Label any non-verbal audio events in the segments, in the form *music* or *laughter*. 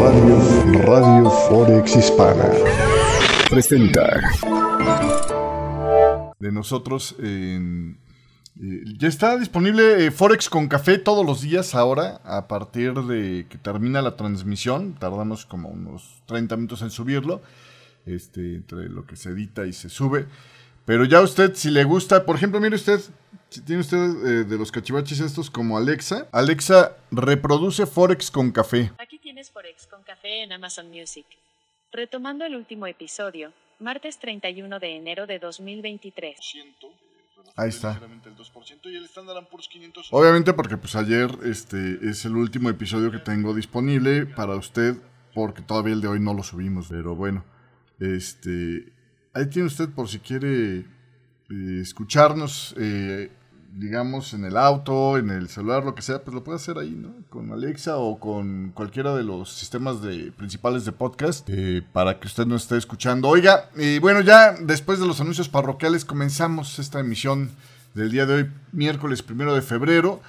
Radio, Radio Forex Hispana presenta de nosotros en eh, ya está disponible eh, Forex con café todos los días ahora, a partir de que termina la transmisión. Tardamos como unos 30 minutos en subirlo, este, entre lo que se edita y se sube. Pero ya usted, si le gusta, por ejemplo, mire usted, si tiene usted eh, de los cachivaches estos como Alexa, Alexa reproduce Forex con café. Aquí tienes Forex con café en Amazon Music. Retomando el último episodio, martes 31 de enero de 2023. Ahí está. Obviamente porque pues ayer este es el último episodio que tengo disponible para usted porque todavía el de hoy no lo subimos, pero bueno, este ahí tiene usted por si quiere eh, escucharnos eh, digamos, en el auto, en el celular, lo que sea, pues lo puede hacer ahí, ¿no? Con Alexa o con cualquiera de los sistemas de, principales de podcast eh, para que usted no esté escuchando. Oiga, y bueno, ya después de los anuncios parroquiales comenzamos esta emisión del día de hoy, miércoles primero de febrero.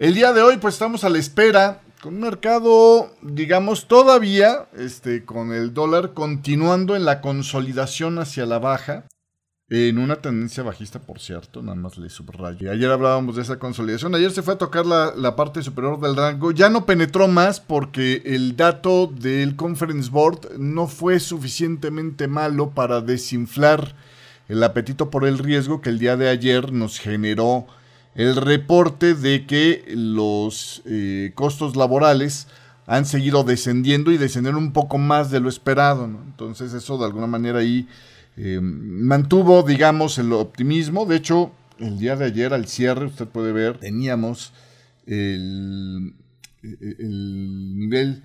El día de hoy, pues estamos a la espera con un mercado, digamos, todavía este, con el dólar continuando en la consolidación hacia la baja. En una tendencia bajista, por cierto, nada más le subrayo. Ayer hablábamos de esa consolidación. Ayer se fue a tocar la, parte superior del rango. Ya no penetró más porque el dato del Conference Board no fue suficientemente malo para desinflar el apetito por el riesgo que el día de ayer nos generó el reporte de que los eh, costos laborales han seguido descendiendo y descendieron un poco más de lo esperado. Entonces eso de alguna manera ahí eh, mantuvo, digamos, el optimismo. De hecho, el día de ayer al cierre, usted puede ver, teníamos el, el nivel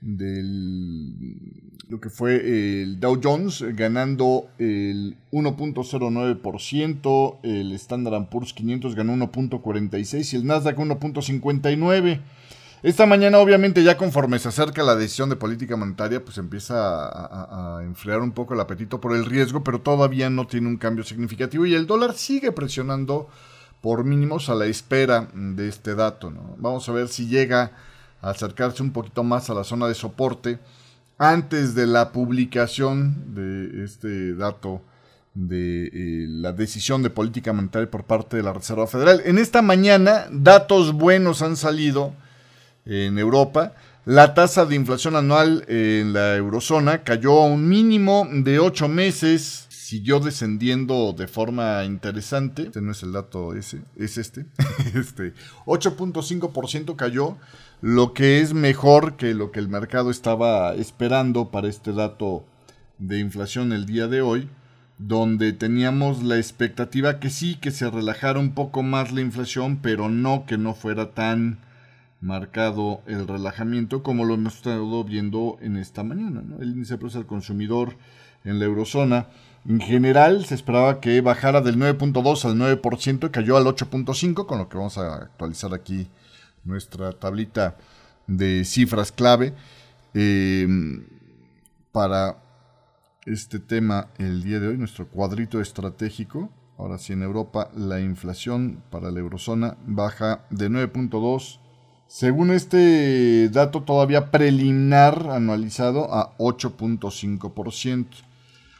del lo que fue el Dow Jones ganando el 1.09%, el Standard Poor's 500 ganó 1.46 y el Nasdaq 1.59. Esta mañana, obviamente, ya conforme se acerca la decisión de política monetaria, pues empieza a, enfriar un poco el apetito por el riesgo, pero todavía no tiene un cambio significativo y el dólar sigue presionando por mínimos a la espera de este dato. Vamos a ver si llega a acercarse un poquito más a la zona de soporte antes de la publicación de este dato de eh, la decisión de política monetaria por parte de la Reserva Federal. En esta mañana, datos buenos han salido en Europa. La tasa de inflación anual en la eurozona cayó a un mínimo de 8 meses, siguió descendiendo de forma interesante. Este no es el dato ese, es este. *laughs* este 8.5% cayó, lo que es mejor que lo que el mercado estaba esperando para este dato de inflación el día de hoy, donde teníamos la expectativa que sí, que se relajara un poco más la inflación, pero no que no fuera tan marcado el relajamiento como lo hemos estado viendo en esta mañana. El índice de precios al consumidor en la eurozona en general se esperaba que bajara del 9.2 al 9% y cayó al 8.5 con lo que vamos a actualizar aquí nuestra tablita de cifras clave eh, para este tema el día de hoy, nuestro cuadrito estratégico. Ahora sí, en Europa la inflación para la eurozona baja de 9.2 según este dato todavía preliminar anualizado a 8.5%.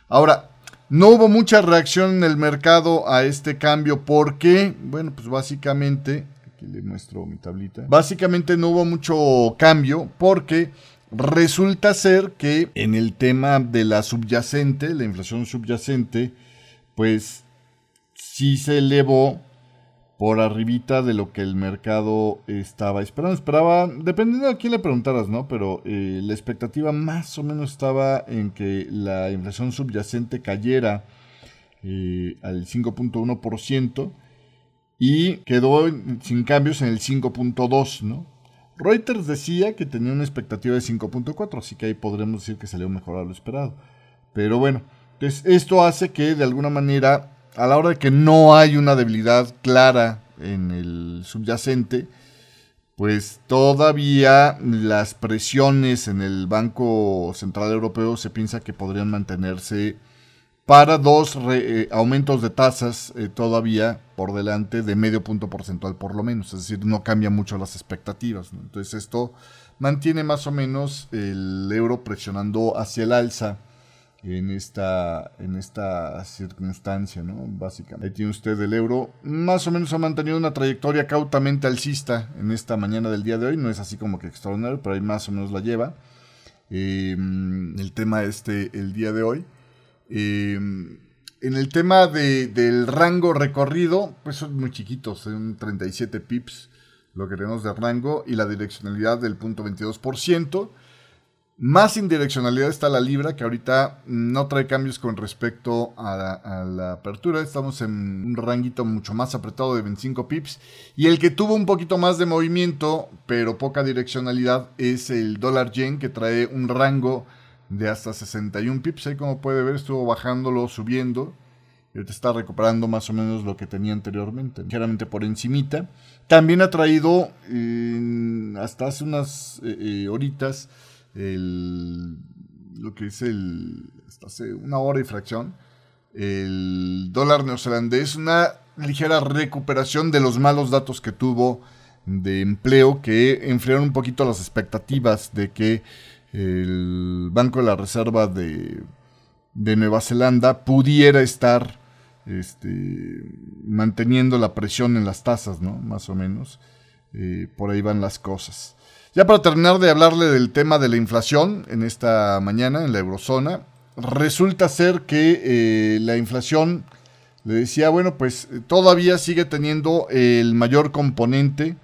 Ahora, no hubo mucha reacción en el mercado a este cambio. Porque, bueno, pues básicamente, aquí le muestro mi tablita, básicamente no hubo mucho cambio porque resulta ser que en el tema de la subyacente, la inflación subyacente, pues sí se elevó por arribita de lo que el mercado estaba esperando. Esperaba, dependiendo a quién le preguntaras, ¿no? Pero eh, la expectativa más o menos estaba en que la inflación subyacente cayera eh, al 5.1% y quedó sin cambios en el 5.2, ¿no? Reuters decía que tenía una expectativa de 5.4, así que ahí podremos decir que salió mejor a lo esperado. Pero bueno, entonces esto hace que de alguna manera a la hora de que no hay una debilidad clara en el subyacente, pues todavía las presiones en el Banco Central Europeo se piensa que podrían mantenerse para dos eh, aumentos de tasas eh, todavía por delante de medio punto porcentual por lo menos, es decir, no cambia mucho las expectativas. Entonces esto mantiene más o menos el euro presionando hacia el alza en esta, en esta circunstancia. Básicamente. Ahí tiene usted el euro. Más o menos ha mantenido una trayectoria cautamente alcista en esta mañana del día de hoy. No es así como que extraordinario, pero ahí más o menos la lleva. Em, el tema este, el día de hoy. Em, en el tema de, del rango recorrido, pues son muy chiquitos, son 37 pips lo que tenemos de rango y la direccionalidad del punto 22%. Más indireccionalidad está la libra, que ahorita no trae cambios con respecto a la, apertura. Estamos en un ranguito mucho más apretado de 25 pips. Y el que tuvo un poquito más de movimiento, pero poca direccionalidad, es el dólar yen, que trae un rango de hasta 61 pips. Ahí como puede ver estuvo bajándolo, subiendo. Y ahorita está recuperando más o menos lo que tenía anteriormente, ligeramente por encimita. También ha traído hasta hace unas eh, eh, horitas lo que dice el, hasta hace una hora y fracción, el dólar neozelandés, una ligera recuperación de los malos datos que tuvo de empleo que enfriaron un poquito las expectativas de que el Banco de la Reserva de, de Nueva Zelanda pudiera estar este, manteniendo la presión en las tasas, ¿no? Más o menos. Eh, por ahí van las cosas. Ya para terminar de hablarle del tema de la inflación en esta mañana en la eurozona, resulta ser que eh, la inflación, le decía, bueno, pues todavía sigue teniendo el mayor componente,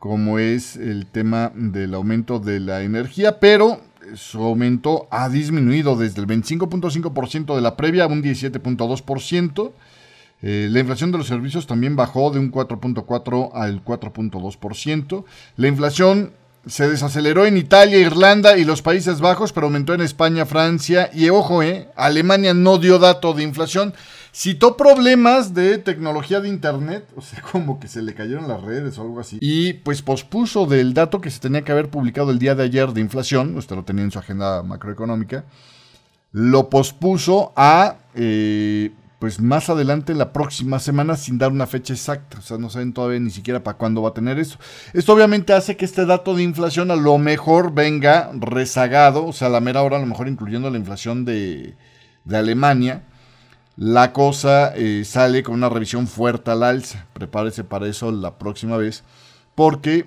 como es el tema del aumento de la energía, pero su aumento ha disminuido desde el 25.5% de la previa a un 17.2%. Eh, la inflación de los servicios también bajó de un 4.4 al 4.2%. La inflación se desaceleró en Italia, Irlanda y los Países Bajos, pero aumentó en España, Francia y ojo, eh, Alemania no dio dato de inflación. Citó problemas de tecnología de Internet, *laughs* o sea, como que se le cayeron las redes o algo así. Y pues pospuso del dato que se tenía que haber publicado el día de ayer de inflación, usted lo tenía en su agenda macroeconómica, lo pospuso a eh, pues más adelante la próxima semana sin dar una fecha exacta. O sea, no saben todavía ni siquiera para cuándo va a tener eso. Esto obviamente hace que este dato de inflación a lo mejor venga rezagado, o sea, a la mera hora a lo mejor incluyendo la inflación de, Alemania. La cosa eh, sale con una revisión fuerte al alza. Prepárese para eso la próxima vez. Porque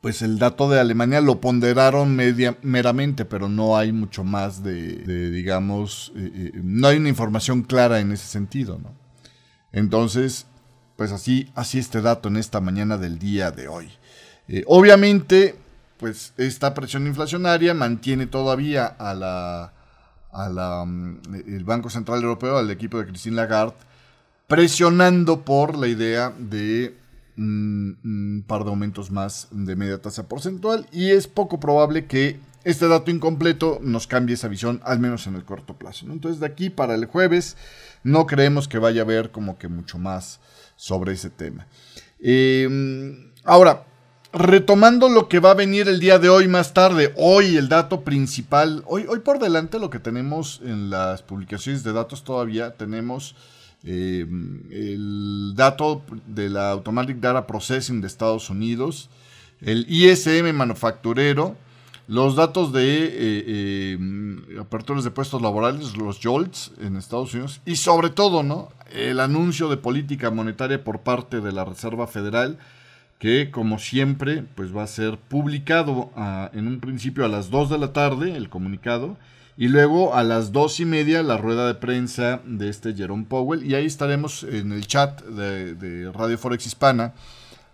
pues el dato de Alemania lo ponderaron media, meramente, pero no hay mucho más de, digamos, eh, eh, no hay una información clara en ese sentido, ¿no? Entonces, pues así, así este dato en esta mañana del día de hoy. Eh, obviamente, pues esta presión inflacionaria mantiene todavía a la, a la, mm, el Banco Central Europeo, al equipo de Christine Lagarde, presionando por la idea de un, par de aumentos más de media tasa porcentual y es poco probable que este dato incompleto nos cambie esa visión, al menos en el corto plazo. Entonces de aquí para el jueves no creemos que vaya a haber como que mucho más sobre ese tema. Em, ahora, retomando lo que va a venir el día de hoy más tarde, hoy el dato principal, hoy, hoy por delante lo que tenemos en las publicaciones de datos todavía tenemos eh, el dato de la Automatic Data Processing de Estados Unidos, el ISM manufacturero, los datos de eh, eh, aperturas de puestos laborales, los JOLTS en Estados Unidos, y sobre todo, ¿no? El anuncio de política monetaria por parte de la Reserva Federal, que como siempre, pues va a ser publicado ah, en un principio a las 2 de la tarde, el comunicado, y luego a las dos y media la rueda de prensa de este Jerome Powell. Y ahí estaremos en el chat de, Radio Forex Hispana,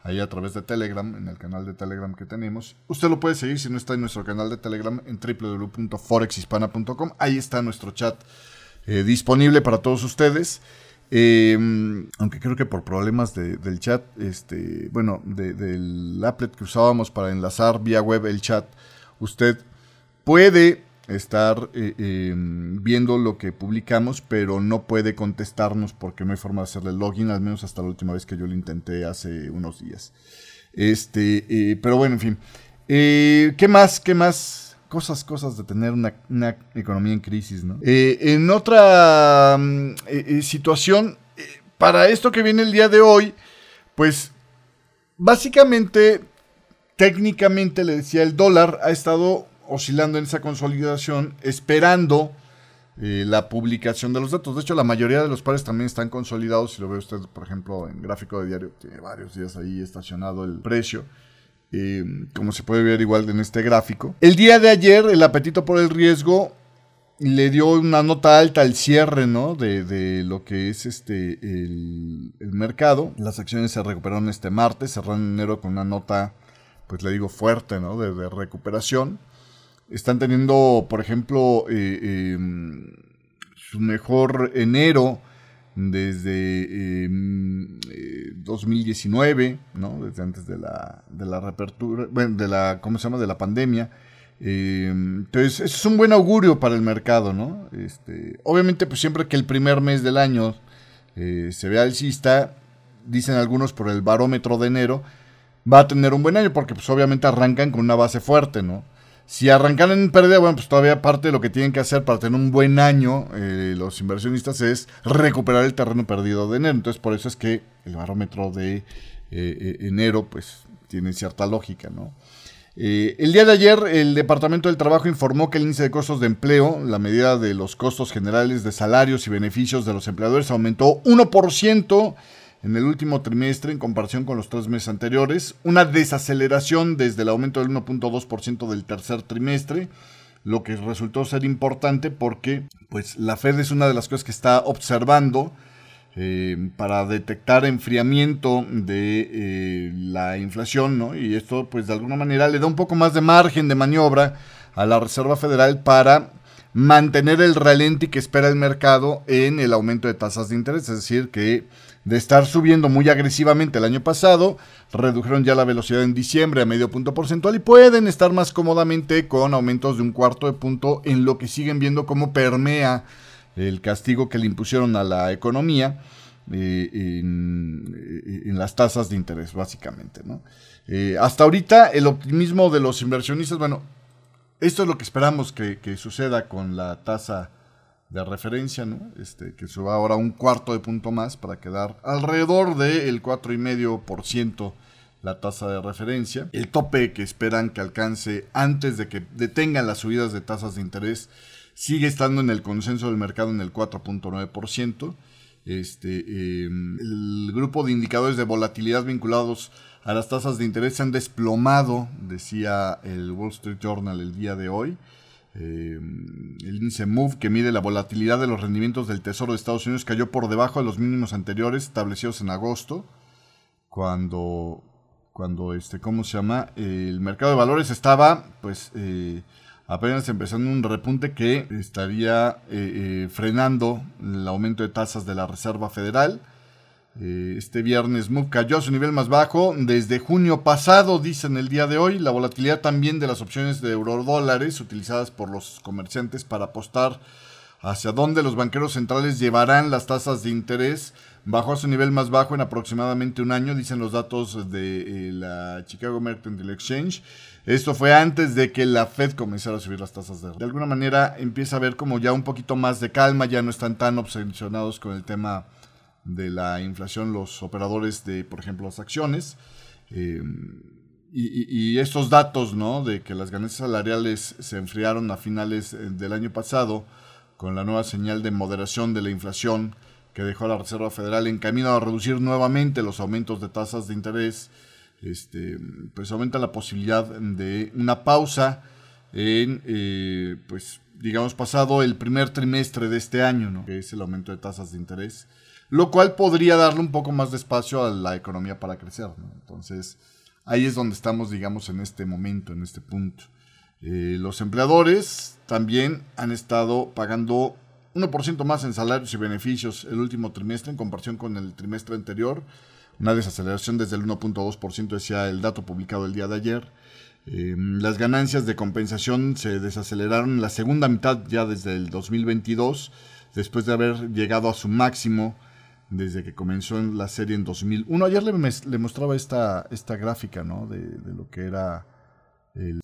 ahí a través de Telegram, en el canal de Telegram que tenemos. Usted lo puede seguir si no está en nuestro canal de Telegram en www.forexhispana.com. Ahí está nuestro chat eh, disponible para todos ustedes. Em, aunque creo que por problemas del chat, este, bueno, del applet que usábamos para enlazar vía web el chat, usted puede estar eh, em, viendo lo que publicamos, pero no puede contestarnos porque no hay forma de hacerle login, al menos hasta la última vez que yo lo intenté hace unos días. Este, eh, pero bueno, en fin. Eh, ¿Qué más? ¿Qué más? cosas, cosas de tener una, economía en crisis, ¿no? En otra mm, situación, para esto que viene el día de hoy, pues básicamente, técnicamente, le decía, el dólar ha estado oscilando en esa consolidación, esperando la publicación de los datos. De hecho, la mayoría de los pares también están consolidados. Si lo ve usted, por ejemplo, en gráfico de diario, tiene varios días ahí estacionado el precio. Eh, como se puede ver igual en este gráfico. El día de ayer el apetito por el riesgo le dio una nota alta al cierre ¿no? de, lo que es este el, mercado. Las acciones se recuperaron este martes, cerraron en enero con una nota, pues le digo, fuerte ¿no? de, recuperación. Están teniendo, por ejemplo, eh, em, su mejor enero desde 2019, em, eh, ¿no? Desde antes de la, de la reapertura, bueno, de la, ¿cómo se llama? De la pandemia. Em, entonces, eso es un buen augurio para el mercado, ¿no? Este, obviamente, pues siempre que el primer mes del año eh, se vea alcista, dicen algunos por el barómetro de enero, va a tener un buen año, porque pues obviamente arrancan con una base fuerte, ¿no? Si arrancan en pérdida, bueno, pues todavía parte de lo que tienen que hacer para tener un buen año eh, los inversionistas es recuperar el terreno perdido de enero. Entonces, por eso es que el barómetro de eh, eh, enero, pues, tiene cierta lógica, ¿no? el día de ayer, el Departamento del Trabajo informó que el índice de costos de empleo, la medida de los costos generales de salarios y beneficios de los empleadores, aumentó 1% en el último trimestre en comparación con los tres meses anteriores, una desaceleración desde el aumento del 1.2% del tercer trimestre, lo que resultó ser importante porque pues, la Fed es una de las cosas que está observando eh, para detectar enfriamiento de eh, la inflación, ¿no? Y esto pues de alguna manera le da un poco más de margen de maniobra a la Reserva Federal para mantener el ralenti que espera el mercado en el aumento de tasas de interés, es decir, que de estar subiendo muy agresivamente el año pasado, redujeron ya la velocidad en diciembre a medio punto porcentual y pueden estar más cómodamente con aumentos de un cuarto de punto en lo que siguen viendo cómo permea el castigo que le impusieron a la economía eh, en, las tasas de interés, básicamente. Eh, hasta ahorita el optimismo de los inversionistas, bueno, esto es lo que esperamos que suceda con la tasa de referencia, ¿no? Este, que suba ahora un cuarto de punto más para quedar alrededor del 4,5% la tasa de referencia. El tope que esperan que alcance antes de que detengan las subidas de tasas de interés sigue estando en el consenso del mercado en el 4.9%. Este, em, el grupo de indicadores de volatilidad vinculados a las tasas de interés se han desplomado, decía el Wall Street Journal el día de hoy. Eh, el índice MOVE, que mide la volatilidad de los rendimientos del Tesoro de Estados Unidos, cayó por debajo de los mínimos anteriores establecidos en agosto, cuando, cuando este, ¿cómo se llama? el mercado de valores estaba, pues, eh, apenas empezando un repunte que estaría eh, frenando el aumento de tasas de la Reserva Federal. Eh, este viernes MOVE cayó a su nivel más bajo desde junio pasado, dicen el día de hoy. La volatilidad también de las opciones de eurodólares utilizadas por los comerciantes para apostar hacia dónde los banqueros centrales llevarán las tasas de interés bajó a su nivel más bajo en aproximadamente un año, dicen los datos de eh, la Chicago Mercantile Exchange. Esto fue antes de que la Fed comenzara a subir las tasas de De alguna manera empieza a ver como ya un poquito más de calma, ya no están tan obsesionados con el tema de la inflación los operadores de, por ejemplo, las acciones. Eh, y, estos datos, ¿no? De que las ganancias salariales se enfriaron a finales eh, del año pasado con la nueva señal de moderación de la inflación que dejó la Reserva Federal en camino a reducir nuevamente los aumentos de tasas de interés, este, pues aumenta la posibilidad de una pausa en, eh, pues, digamos, pasado el primer trimestre de este año, ¿no? Que es el aumento de tasas de interés lo cual podría darle un poco más de espacio a la economía para crecer. Entonces, ahí es donde estamos, digamos, en este momento, en este punto. Eh, los empleadores también han estado pagando 1% más en salarios y beneficios el último trimestre en comparación con el trimestre anterior. Una desaceleración desde el 1.2% decía el dato publicado el día de ayer. Eh, las ganancias de compensación se desaceleraron en la segunda mitad ya desde el 2022, después de haber llegado a su máximo desde que comenzó en la serie en 2001. Ayer le, le mostraba esta, esta gráfica, ¿no? De, lo que era el,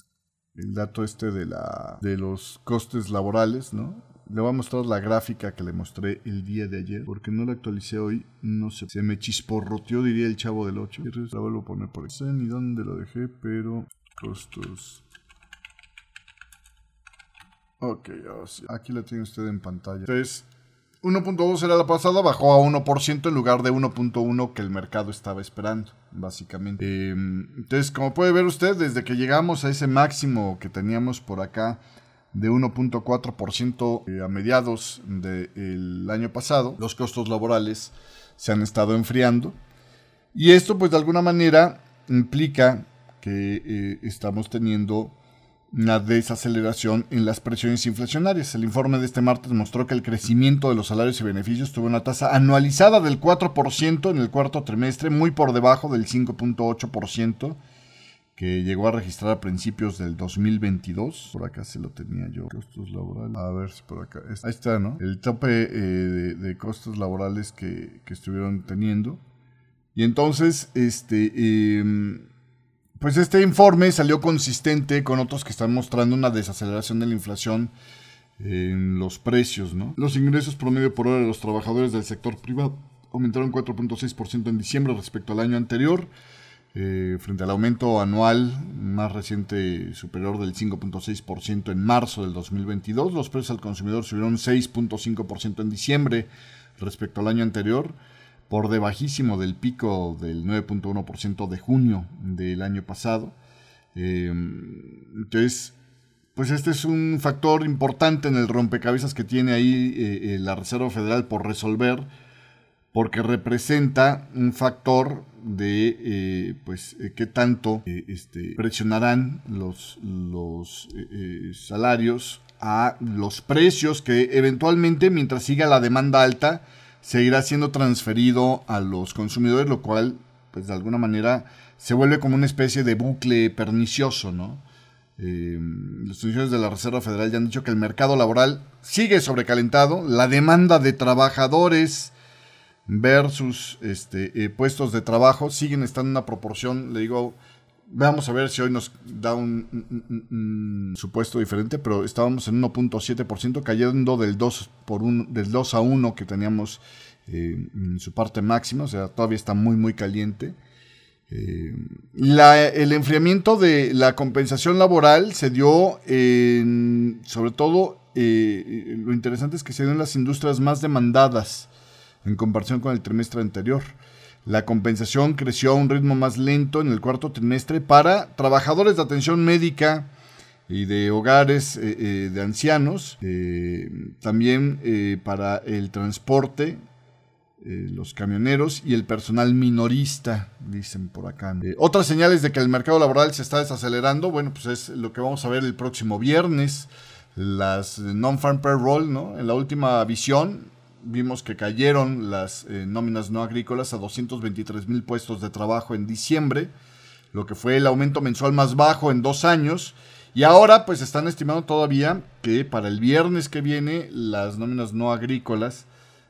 dato este de, la, de los costes laborales, ¿no? Le voy a mostrar la gráfica que le mostré el día de ayer, porque no la actualicé hoy, no sé, se me chisporroteó, diría el chavo del 8. La vuelvo a poner por ahí. No sé ni dónde lo dejé, pero costos. Ok, aquí la tiene usted en pantalla. Entonces, 1.2 era la pasada, bajó a 1% en lugar de 1.1 que el mercado estaba esperando, básicamente. Em, entonces, como puede ver usted, desde que llegamos a ese máximo que teníamos por acá de 1.4% eh, a mediados del año pasado, los costos laborales se han estado enfriando. Y esto, pues de alguna manera, implica que eh, estamos teniendo una desaceleración en las presiones inflacionarias. El informe de este martes mostró que el crecimiento de los salarios y beneficios tuvo una tasa anualizada del 4% en el cuarto trimestre, muy por debajo del 5.8% que llegó a registrar a principios del 2022. Por acá se lo tenía yo. Costos laborales. A ver si por acá. Ahí está, ¿no? El tope eh, de, costos laborales que, que, estuvieron teniendo. Y entonces, este... Eh, pues este informe salió consistente con otros que están mostrando una desaceleración de la inflación en los precios, ¿no? Los ingresos promedio por hora de los trabajadores del sector privado aumentaron 4.6% en diciembre respecto al año anterior, eh, frente al aumento anual más reciente superior del 5.6% en marzo del 2022. Los precios al consumidor subieron 6.5% en diciembre respecto al año anterior por debajísimo del pico del 9.1% de junio del año pasado. Eh, entonces, pues este es un factor importante en el rompecabezas que tiene ahí eh, eh, la Reserva Federal por resolver, porque representa un factor de pues qué tanto este, presionarán los, los salarios a los precios que eventualmente mientras siga la demanda alta seguirá siendo transferido a los consumidores, lo cual, pues de alguna manera, se vuelve como una especie de bucle pernicioso, ¿no? Eh, los funcionarios de la Reserva Federal ya han dicho que el mercado laboral sigue sobrecalentado, la demanda de trabajadores versus este, eh, puestos de trabajo siguen estando en una proporción, le digo, Vamos a ver si hoy nos da un, supuesto diferente, pero estábamos en 1.7%, cayendo del 2, por un, del 2 a 1 que teníamos eh, en su parte máxima, o sea, todavía está muy, muy caliente. Eh, el enfriamiento de la compensación laboral se dio en, sobre todo, eh, lo interesante es que se dio en las industrias más demandadas en comparación con el trimestre anterior. La compensación creció a un ritmo más lento en el cuarto trimestre para trabajadores de atención médica y de hogares eh, eh, de ancianos, eh, también para el transporte, los camioneros y el personal minorista, dicen por acá. otras señales de que el mercado laboral se está desacelerando, bueno, pues es lo que vamos a ver el próximo viernes, las non-farm payroll, ¿no? En la última visión, vimos que cayeron las eh, nóminas no agrícolas a 223 mil puestos de trabajo en diciembre, lo que fue el aumento mensual más bajo en dos años. Y ahora pues están estimando todavía que para el viernes que viene las nóminas no agrícolas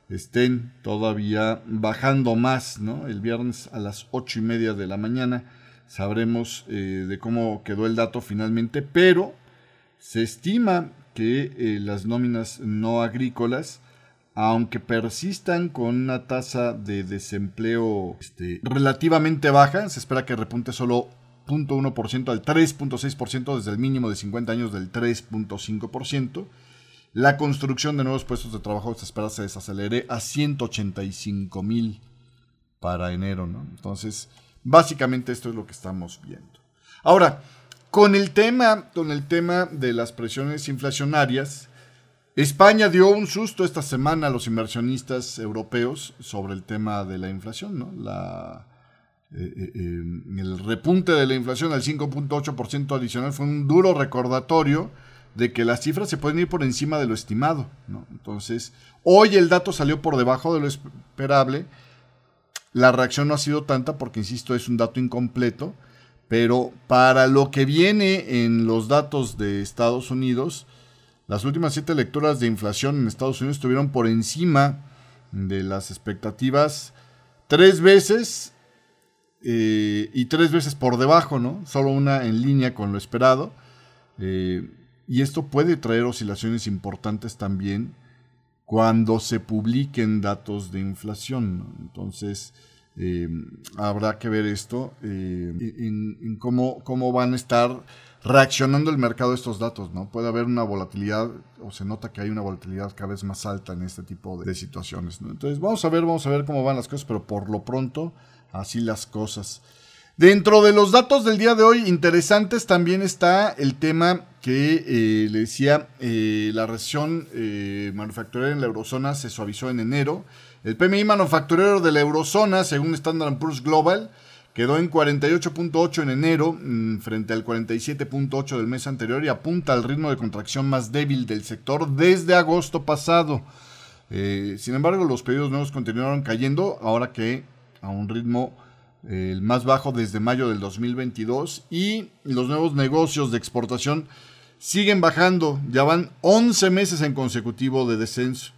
estén todavía bajando más, ¿no? El viernes a las ocho y media de la mañana sabremos eh, de cómo quedó el dato finalmente, pero se estima que eh, las nóminas no agrícolas aunque persistan con una tasa de desempleo este, relativamente baja, se espera que repunte solo 0.1% al 3.6% desde el mínimo de 50 años del 3.5%. La construcción de nuevos puestos de trabajo se espera se desacelere a 185 mil para enero. Entonces, básicamente esto es lo que estamos viendo. Ahora, con el tema, con el tema de las presiones inflacionarias, España dio un susto esta semana a los inversionistas europeos sobre el tema de la inflación, ¿no? Eh, eh, eh, el repunte de la inflación al 5.8% adicional fue un duro recordatorio de que las cifras se pueden ir por encima de lo estimado. Entonces, hoy el dato salió por debajo de lo esperable. La reacción no ha sido tanta porque, insisto, es un dato incompleto. Pero para lo que viene en los datos de Estados Unidos, las últimas siete lecturas de inflación en Estados Unidos estuvieron por encima de las expectativas tres veces eh, y tres veces por debajo, ¿no? Solo una en línea con lo esperado. Eh, y esto puede traer oscilaciones importantes también cuando se publiquen datos de inflación. Entonces, eh, habrá que ver esto en, cómo, cómo, van a estar reaccionando el mercado a estos datos, ¿no? Puede haber una volatilidad, o se nota que hay una volatilidad cada vez más alta en este tipo de, situaciones, Entonces, vamos a ver, vamos a ver cómo van las cosas, pero por lo pronto, así las cosas. Dentro de los datos del día de hoy interesantes también está el tema que eh, le decía, la recesión manufacturera en la eurozona se suavizó en enero. El PMI manufacturero de la eurozona, según Standard Poor's Global, quedó en 48.8 en enero mm, frente al 47.8 del mes anterior y apunta al ritmo de contracción más débil del sector desde agosto pasado. Eh, sin embargo, los pedidos nuevos continuaron cayendo, ahora que a un ritmo eh, más bajo desde mayo del 2022 y los nuevos negocios de exportación siguen bajando, ya van 11 meses en consecutivo de descenso.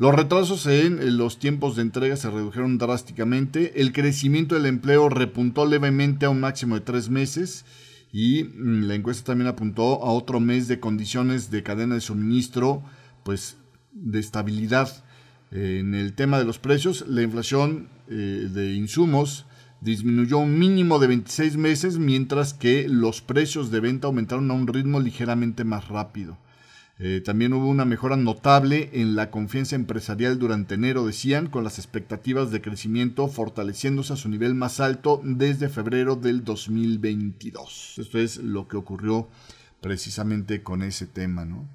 Los retrasos en los tiempos de entrega se redujeron drásticamente, el crecimiento del empleo repuntó levemente a un máximo de tres meses y mm, la encuesta también apuntó a otro mes de condiciones de cadena de suministro, pues de estabilidad. En el tema de los precios, la inflación eh, de insumos disminuyó un mínimo de 26 meses, mientras que los precios de venta aumentaron a un ritmo ligeramente más rápido. Eh, también hubo una mejora notable en la confianza empresarial durante enero, decían, con las expectativas de crecimiento fortaleciéndose a su nivel más alto desde febrero del 2022. Esto es lo que ocurrió precisamente con ese tema, ¿no?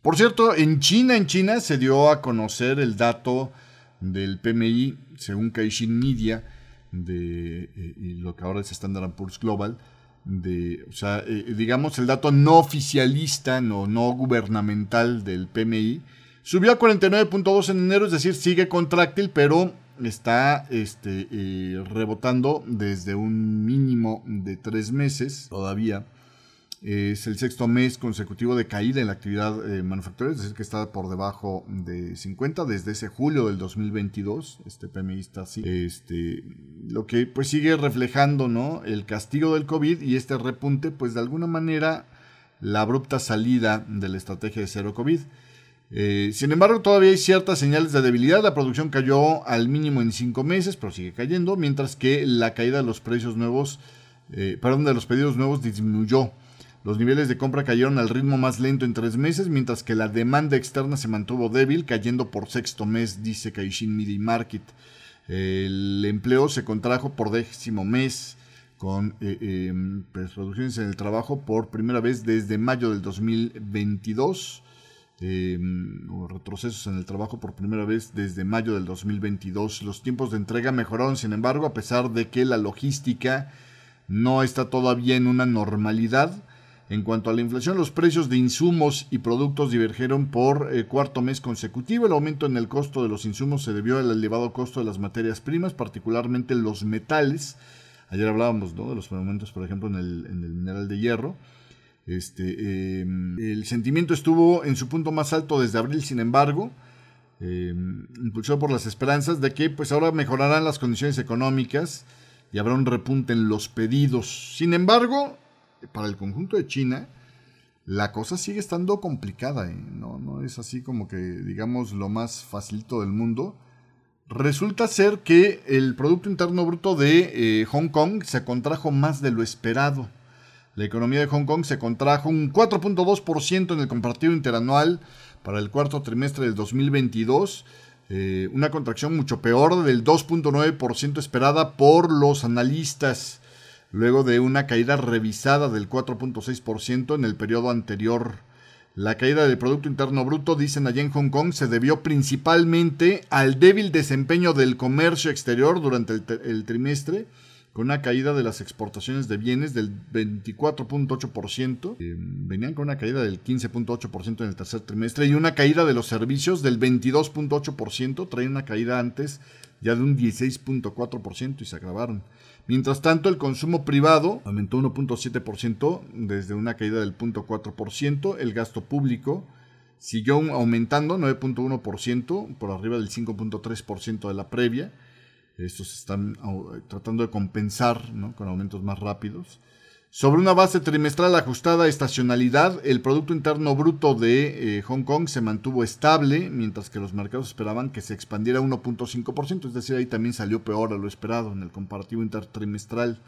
Por cierto, en China, en China se dio a conocer el dato del PMI, según Caixin Media, de eh, lo que ahora es Standard Poor's Global, de, o sea, eh, digamos el dato no oficialista, no, no gubernamental del PMI, subió a 49.2 en enero, es decir, sigue contractil, pero está este, eh, rebotando desde un mínimo de tres meses todavía. Es el sexto mes consecutivo de caída en la actividad eh, manufacturera, es decir, que está por debajo de 50 desde ese julio del 2022. Este PMI está así. Este, lo que pues sigue reflejando ¿no? el castigo del COVID y este repunte, pues de alguna manera la abrupta salida de la estrategia de cero COVID. Eh, sin embargo, todavía hay ciertas señales de debilidad. La producción cayó al mínimo en cinco meses, pero sigue cayendo, mientras que la caída de los precios nuevos, eh, perdón, de los pedidos nuevos disminuyó. Los niveles de compra cayeron al ritmo más lento en tres meses, mientras que la demanda externa se mantuvo débil, cayendo por sexto mes, dice Caixin Media Market. El empleo se contrajo por décimo mes, con eh, em, pues, en el trabajo por primera vez desde mayo del 2022. Em, o retrocesos en el trabajo por primera vez desde mayo del 2022. Los tiempos de entrega mejoraron, sin embargo, a pesar de que la logística no está todavía en una normalidad. En cuanto a la inflación, los precios de insumos y productos divergieron por eh, cuarto mes consecutivo. El aumento en el costo de los insumos se debió al elevado costo de las materias primas, particularmente los metales. Ayer hablábamos de los aumentos, por ejemplo, en el, mineral de hierro. Este, em, el sentimiento estuvo en su punto más alto desde abril, sin embargo, em, impulsado por las esperanzas de que pues ahora mejorarán las condiciones económicas y habrá un repunte en los pedidos. Sin embargo, para el conjunto de China, la cosa sigue estando complicada. ¿eh? No, es así como que, digamos, lo más facilito del mundo. Resulta ser que el Producto Interno Bruto de eh, Hong Kong se contrajo más de lo esperado. La economía de Hong Kong se contrajo un 4.2% en el compartido interanual para el cuarto trimestre del 2022, eh, una contracción mucho peor del 2.9% esperada por los analistas luego de una caída revisada del 4.6% en el periodo anterior. La caída del Producto Interno Bruto, dicen allá en Hong Kong, se debió principalmente al débil desempeño del comercio exterior durante el, trimestre, con una caída de las exportaciones de bienes del 24.8%, eh, venían con una caída del 15.8% en el tercer trimestre, y una caída de los servicios del 22.8%, traía una caída antes ya de un 16.4% y se agravaron. Mientras tanto, el consumo privado aumentó 1.7% desde una caída del 0.4%. El gasto público siguió aumentando 9.1% por arriba del 5.3% de la previa. Estos están tratando de compensar con aumentos más rápidos. Sobre una base trimestral ajustada a estacionalidad, el Producto Interno Bruto de eh, Hong Kong se mantuvo estable, mientras que los mercados esperaban que se expandiera 1.5%, es decir, ahí también salió peor a lo esperado en el comparativo intertrimestral,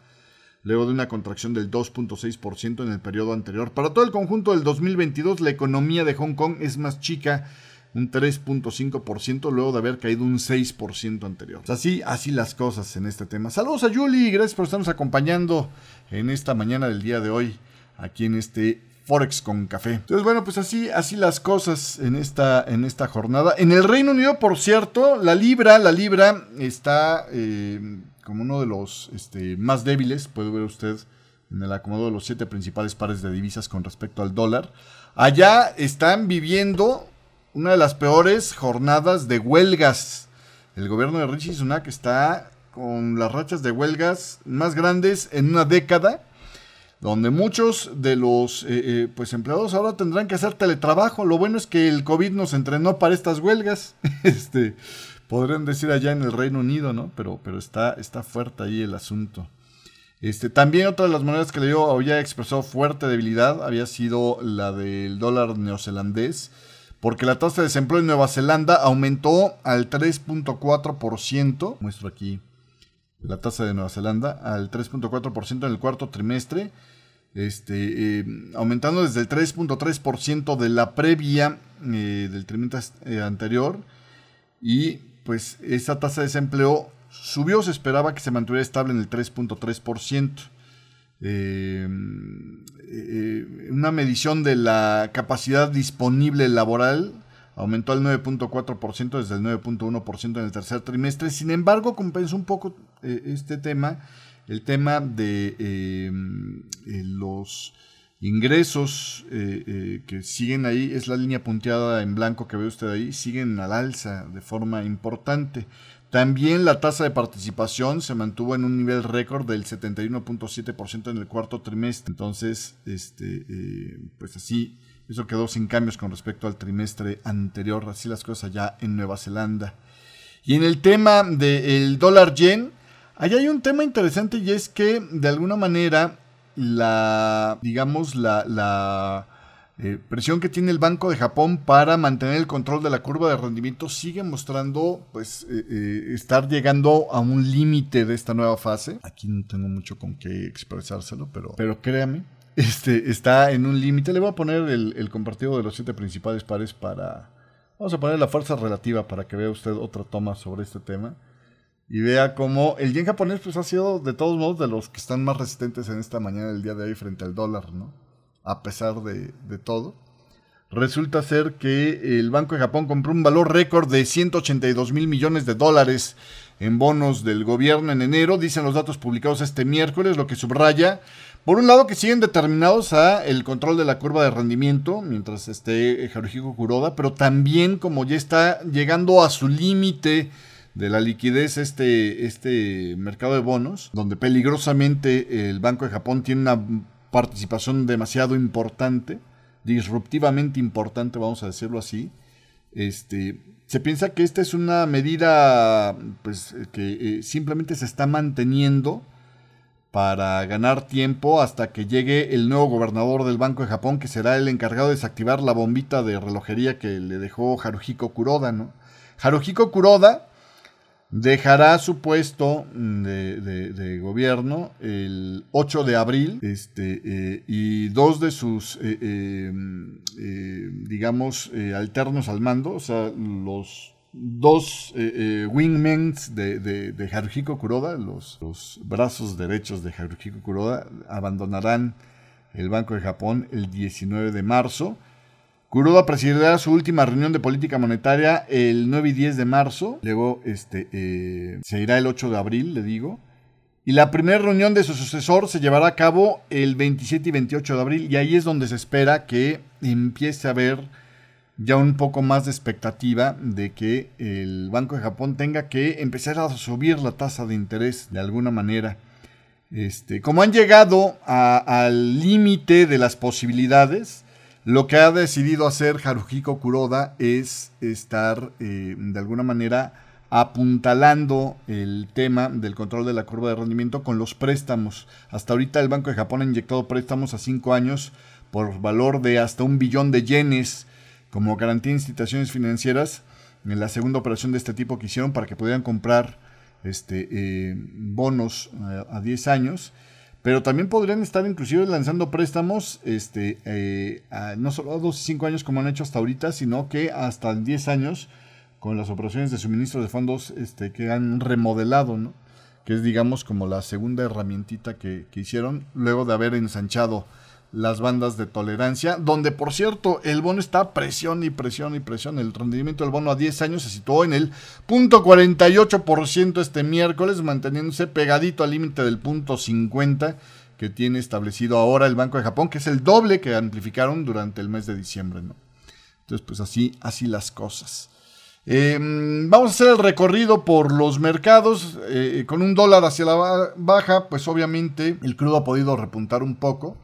luego de una contracción del 2.6% en el periodo anterior. Para todo el conjunto del 2022, la economía de Hong Kong es más chica un 3.5% luego de haber caído un 6% anterior. Así, así las cosas en este tema. Saludos a Julie, gracias por estarnos acompañando en esta mañana del día de hoy, aquí en este Forex con café. Entonces, bueno, pues así, así las cosas en esta, en esta jornada. En el Reino Unido, por cierto, la libra, la libra está eh, como uno de los este, más débiles, puede ver usted en el acomodo de los siete principales pares de divisas con respecto al dólar. Allá están viviendo una de las peores jornadas de huelgas. El gobierno de Richie Sunak está con las rachas de huelgas más grandes en una década, donde muchos de los eh, eh, pues empleados ahora tendrán que hacer teletrabajo. Lo bueno es que el COVID nos entrenó para estas huelgas. *laughs* este, podrían decir allá en el Reino Unido, ¿no? Pero, pero está, está fuerte ahí el asunto. Este, también otra de las monedas que le dio había expresado fuerte debilidad había sido la del dólar neozelandés porque la tasa de desempleo en Nueva Zelanda aumentó al 3.4%. Muestro aquí la tasa de Nueva Zelanda al 3.4% en el cuarto trimestre, este, eh, aumentando desde el 3.3% de la previa eh, del trimestre eh, anterior. Y pues esa tasa de desempleo subió, se esperaba que se mantuviera estable en el 3.3%. Eh, eh, una medición de la capacidad disponible laboral aumentó al 9.4% desde el 9.1% en el tercer trimestre. Sin embargo, compensó un poco eh, este tema, el tema de los ingresos que siguen ahí, es la línea punteada en blanco que ve usted ahí, siguen al alza de forma importante. También la tasa de participación se mantuvo en un nivel récord del 71.7% en el cuarto trimestre. Entonces, este, eh, pues así, eso quedó sin cambios con respecto al trimestre anterior. Así las cosas allá en Nueva Zelanda. Y en el tema del dólar yen, allá hay un tema interesante y es que de alguna manera la, digamos, la, la eh, presión que tiene el Banco de Japón para mantener el control de la curva de rendimiento sigue mostrando pues eh, eh, estar llegando a un límite de esta nueva fase. Aquí no tengo mucho con qué expresárselo, pero, pero créame, este, está en un límite. Le voy a poner el, el, compartido de los siete principales pares para... Vamos a poner la fuerza relativa para que vea usted otra toma sobre este tema. Y vea cómo el yen japonés pues ha sido de todos modos de los que están más resistentes en esta mañana del día de hoy frente al dólar, ¿no? A pesar de, todo. Resulta ser que el Banco de Japón compró un valor récord de 182 mil millones de dólares en bonos del gobierno en enero, dicen los datos publicados este miércoles, lo que subraya, por un lado, que siguen determinados a el control de la curva de rendimiento mientras esté Haruhiko Kuroda, pero también como ya está llegando a su límite de la liquidez este, este mercado de bonos, donde peligrosamente el Banco de Japón tiene una participación demasiado importante, disruptivamente importante, vamos a decirlo así. Este, se piensa que esta es una medida pues, que eh, simplemente se está manteniendo para ganar tiempo hasta que llegue el nuevo gobernador del Banco de Japón, que será el encargado de desactivar la bombita de relojería que le dejó Haruhiko Kuroda. ¿no? Haruhiko Kuroda dejará su puesto de, gobierno el 8 de abril este, eh, y dos de sus, eh, eh, digamos, alternos al mando, o sea, los dos wingmen de, de, Haruhiko Kuroda, los, los, brazos derechos de Haruhiko Kuroda, abandonarán el Banco de Japón el 19 de marzo Kuroda presidirá su última reunión de política monetaria el 9 y 10 de marzo. Luego este, eh, se irá el 8 de abril, le digo. Y la primera reunión de su sucesor se llevará a cabo el 27 y 28 de abril. Y ahí es donde se espera que empiece a haber ya un poco más de expectativa de que el Banco de Japón tenga que empezar a subir la tasa de interés de alguna manera. Este, como han llegado al límite de las posibilidades, lo que ha decidido hacer Haruhiko Kuroda es estar eh, de alguna manera apuntalando el tema del control de la curva de rendimiento con los préstamos. Hasta ahorita el Banco de Japón ha inyectado préstamos a cinco años por valor de hasta un billón de yenes como garantía de instituciones financieras en la segunda operación de este tipo que hicieron para que pudieran comprar este, eh, bonos a, 10 años. Pero también podrían estar inclusive lanzando préstamos este, eh, no solo a 2 y 5 años como han hecho hasta ahorita, sino que hasta 10 años con las operaciones de suministro de fondos este, que han remodelado, ¿no? que es digamos como la segunda herramientita que, que, hicieron luego de haber ensanchado las bandas de tolerancia, donde por cierto el bono está presión y presión y presión, el rendimiento del bono a 10 años se situó en el punto 48% este miércoles, manteniéndose pegadito al límite del punto 50 que tiene establecido ahora el Banco de Japón, que es el doble que amplificaron durante el mes de diciembre, ¿no? Entonces, pues así, así las cosas. Em, vamos a hacer el recorrido por los mercados. Eh, con un dólar hacia la baja, pues obviamente el crudo ha podido repuntar un poco,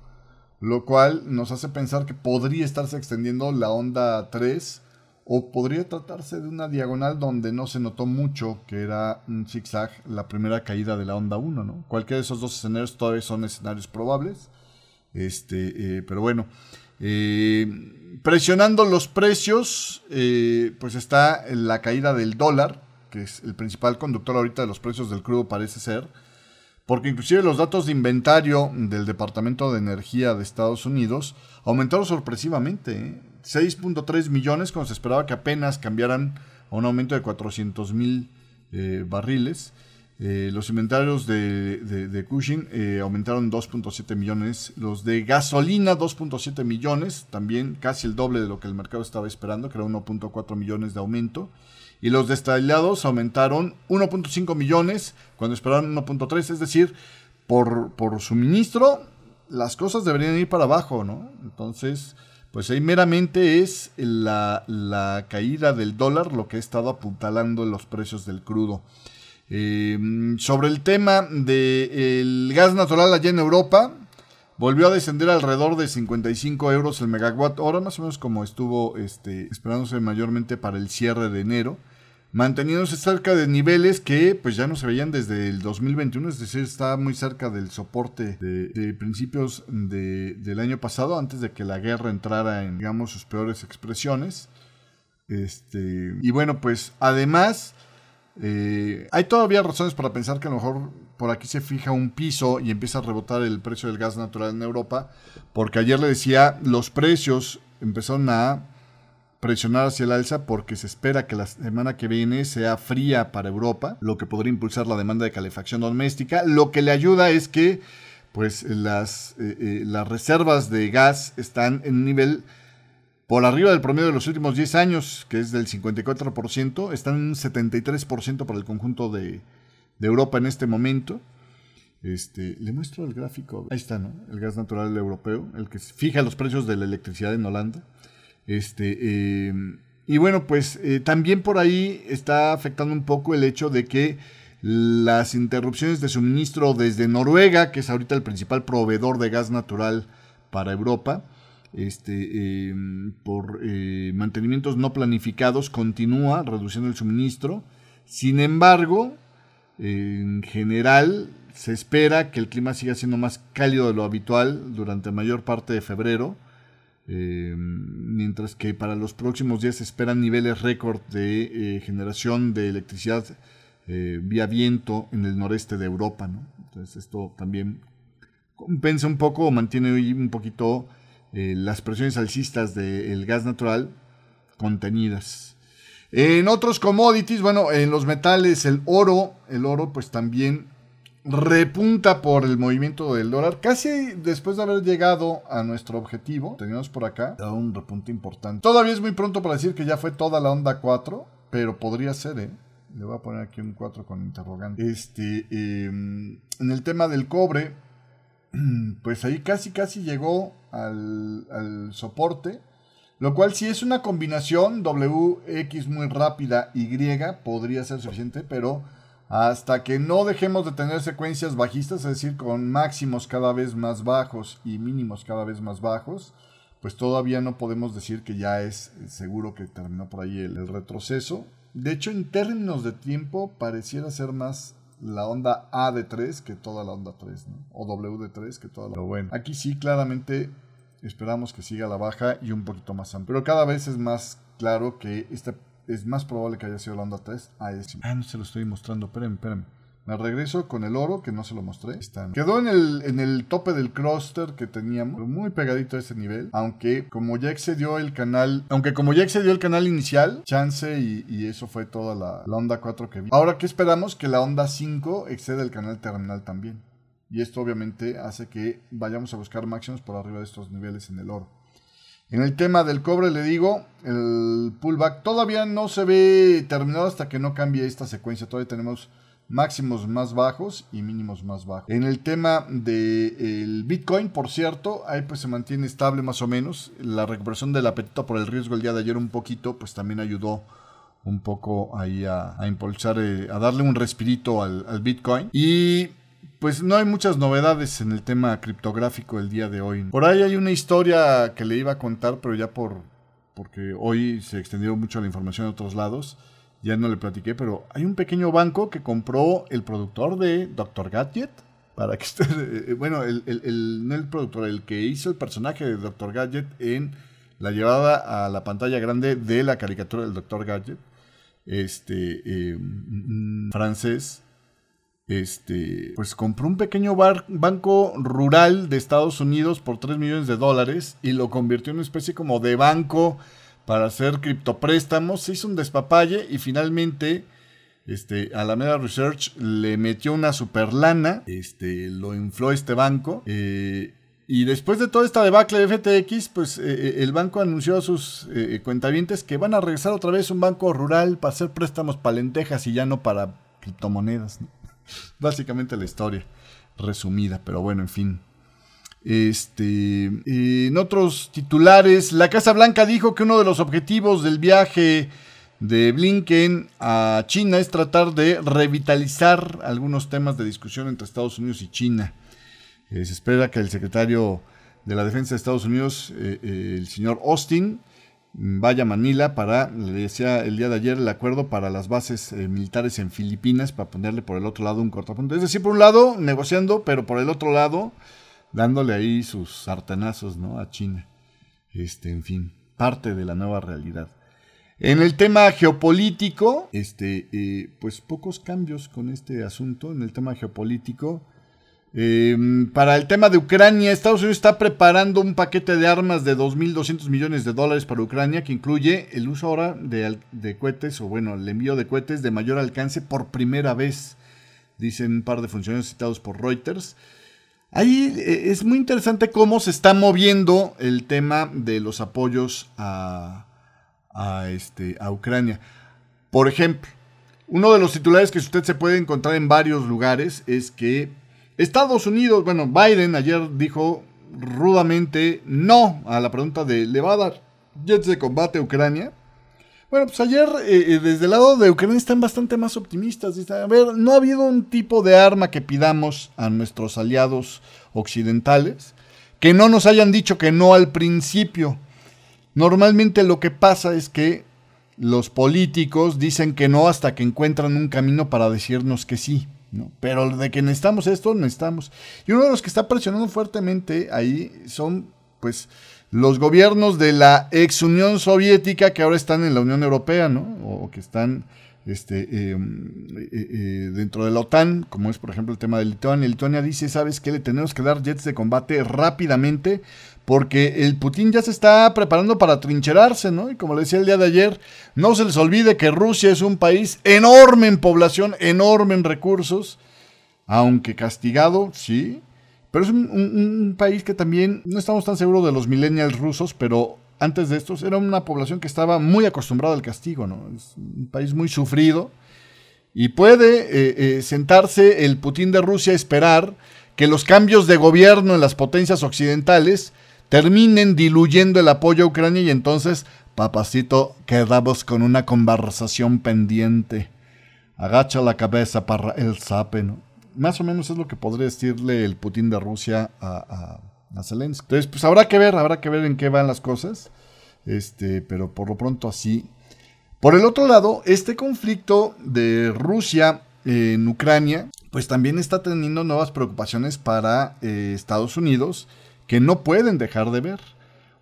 lo cual nos hace pensar que podría estarse extendiendo la onda 3 o podría tratarse de una diagonal donde no se notó mucho que era un zigzag la primera caída de la onda 1, ¿no? Cualquiera de esos dos escenarios todavía son escenarios probables. Este, eh, pero bueno. Eh, presionando los precios, eh, pues está la caída del dólar, que es el principal conductor ahorita de los precios del crudo parece ser, porque inclusive los datos de inventario del Departamento de Energía de Estados Unidos aumentaron sorpresivamente, 6.3 ¿eh? millones cuando se esperaba que apenas cambiaran a un aumento de 400 mil eh, barriles. Eh, los inventarios de, Cushing eh, aumentaron 2.7 millones. Los de gasolina 2.7 millones, también casi el doble de lo que el mercado estaba esperando, que era 1.4 millones de aumento. Y los destilados aumentaron 1.5 millones cuando esperaban 1.3, es decir, por, por suministro las cosas deberían ir para abajo, ¿no? Entonces, pues ahí meramente es la, la caída del dólar lo que ha estado apuntalando los precios del crudo. Em, sobre el tema del gas natural allá en Europa, volvió a descender alrededor de 55 euros el megawatt hora, más o menos como estuvo este, esperándose mayormente para el cierre de enero, manteniéndose cerca de niveles que pues ya no se veían desde el 2021, es decir, está muy cerca del soporte de, principios del año pasado, antes de que la guerra entrara en, digamos, sus peores expresiones. Este, y bueno, pues además eh, hay todavía razones para pensar que a lo mejor por aquí se fija un piso y empieza a rebotar el precio del gas natural en Europa, porque ayer le decía, los precios empezaron a presionar hacia el alza porque se espera que la semana que viene sea fría para Europa, lo que podría impulsar la demanda de calefacción doméstica. Lo que le ayuda es que pues las, eh, eh, las reservas de gas están en un nivel por arriba del promedio de los últimos 10 años, que es del 54%, están en un 73% para el conjunto de, Europa en este momento. Este, le muestro el gráfico. Ahí está, ¿no? El gas natural europeo, el que fija los precios de la electricidad en Holanda. Este, eh, y bueno, pues eh, también por ahí está afectando un poco el hecho de que las interrupciones de suministro desde Noruega, que es ahorita el principal proveedor de gas natural para Europa, este, em, por eh, mantenimientos no planificados continúa reduciendo el suministro. Sin embargo, en general se espera que el clima siga siendo más cálido de lo habitual durante mayor parte de febrero, em, mientras que para los próximos días se esperan niveles récord de eh, generación de electricidad eh, vía viento en el noreste de Europa. Entonces esto también compensa un poco o mantiene un poquito eh, las presiones alcistas del gas natural contenidas. En otros commodities, bueno, en los metales, el oro, el oro pues también repunta por el movimiento del dólar. Casi después de haber llegado a nuestro objetivo, teníamos por acá un repunte importante. Todavía es muy pronto para decir que ya fue toda la onda 4, pero podría ser, ¿eh? Le voy a poner aquí un 4 con interrogante. Este, em, en el tema del cobre, *clears throat* pues ahí casi casi llegó al, soporte. Lo cual si es una combinación WX muy rápida Y podría ser suficiente, pero hasta que no dejemos de tener secuencias bajistas, es decir, con máximos cada vez más bajos y mínimos cada vez más bajos, pues todavía no podemos decir que ya es seguro que terminó por ahí el, retroceso. De hecho, en términos de tiempo, pareciera ser más la onda A de 3 que toda la onda 3, ¿no? O W de 3 que toda la... Pero bueno, aquí sí claramente esperamos que siga la baja y un poquito más amplio. Pero cada vez es más claro que esta es más probable que haya sido la onda 3 a ese. Ah, no se lo estoy mostrando, espérenme, espérenme. Me regreso con el oro, que no se lo mostré. Quedó en el, en el tope del cluster que teníamos, muy pegadito a ese nivel. Aunque como ya excedió el canal, aunque como ya excedió el canal inicial, chance y, eso fue toda la, la, onda 4 que vi. Ahora, ¿qué esperamos? Que la onda 5 exceda el canal terminal también. Y esto obviamente hace que vayamos a buscar máximos por arriba de estos niveles en el oro. En el tema del cobre le digo, el pullback todavía no se ve terminado hasta que no cambie esta secuencia. Todavía tenemos máximos más bajos y mínimos más bajos. En el tema del Bitcoin, por cierto, ahí pues se mantiene estable más o menos. La recuperación del apetito por el riesgo el día de ayer un poquito, pues también ayudó un poco ahí a, impulsar, eh, a darle un respirito al, al Bitcoin. Y pues no hay muchas novedades en el tema criptográfico el día de hoy. Por ahí hay una historia que le iba a contar, pero ya por porque hoy se extendió mucho la información de otros lados ya no le platiqué, pero hay un pequeño banco que compró el productor de Dr. Gadget. Para que esté, *laughs* eh, bueno, el, el, no el productor, el que hizo el personaje de Dr. Gadget en la llevada a la pantalla grande de la caricatura del Dr. Gadget. Este, eh, francés, este, pues compró un pequeño banco rural de Estados Unidos por 3 millones de dólares y lo convirtió en una especie como de banco para hacer criptopréstamos, se hizo un despapalle y finalmente este, Alameda Research le metió una super lana, este, lo infló este banco. Eh, y después de toda esta debacle de FTX, pues eh, eh, el banco anunció a sus cuentavientes que van a regresar otra vez a un banco rural para hacer préstamos para lentejas y ya no para criptomonedas. *laughs* Básicamente la historia resumida, pero bueno, en fin. Este, en otros titulares, la Casa Blanca dijo que uno de los objetivos del viaje de Blinken a China es tratar de revitalizar algunos temas de discusión entre Estados Unidos y China. Eh, se espera que el secretario de la Defensa de Estados Unidos, eh, eh, el señor Austin, vaya a Manila para, le decía el día de ayer, el acuerdo para las bases militares en Filipinas, para ponerle por el otro lado un cortapunto. Es decir, por un lado negociando, pero por el otro lado dándole ahí sus sartenazos ¿no? a China. Este, en fin, parte de la nueva realidad. En el tema geopolítico, este, eh, pues pocos cambios con este asunto. En el tema geopolítico, em, para el tema de Ucrania, Estados Unidos está preparando un paquete de armas de 2.200 millones de dólares para Ucrania que incluye el uso ahora de, de, cohetes, o bueno, el envío de cohetes de mayor alcance por primera vez, dicen un par de funcionarios citados por Reuters. Ahí eh, es muy interesante cómo se está moviendo el tema de los apoyos a, este, a Ucrania. Por ejemplo, uno de los titulares que usted se puede encontrar en varios lugares es que Estados Unidos, bueno, Biden ayer dijo rudamente no a la pregunta de ¿le va a dar jets de combate a Ucrania? Bueno, pues ayer eh, eh, desde el lado de Ucrania están bastante más optimistas. Dicen, a ver, no ha habido un tipo de arma que pidamos a nuestros aliados occidentales que no nos hayan dicho que no al principio. Normalmente lo que pasa es que los políticos dicen que no hasta que encuentran un camino para decirnos que sí. Pero de que necesitamos esto, necesitamos. Y uno de los que está presionando fuertemente ahí son, pues, los gobiernos de la ex Unión Soviética que ahora están en la Unión Europea, ¿no? O que están este, em, eh, eh, dentro de la OTAN, como es por ejemplo el tema de Lituania. Lituania dice, ¿sabes qué? Le tenemos que dar jets de combate rápidamente porque el Putin ya se está preparando para trincherarse, ¿no? Y como le decía el día de ayer, no se les olvide que Rusia es un país enorme en población, enorme en recursos, aunque castigado, sí, pero es un, país que también no estamos tan seguros de los millennials rusos, pero antes de estos era una población que estaba muy acostumbrada al castigo, ¿no? Es un país muy sufrido. Y puede eh, eh, sentarse el Putin de Rusia a esperar que los cambios de gobierno en las potencias occidentales terminen diluyendo el apoyo a Ucrania y entonces, papacito, quedamos con una conversación pendiente. Agacha la cabeza para el sape, ¿no? Más o menos es lo que podría decirle el Putin de Rusia a, a, Zelensky. Entonces, pues habrá que ver, habrá que ver en qué van las cosas. Este, pero por lo pronto así. Por el otro lado, este conflicto de Rusia en Ucrania, pues también está teniendo nuevas preocupaciones para eh, Estados Unidos que no pueden dejar de ver.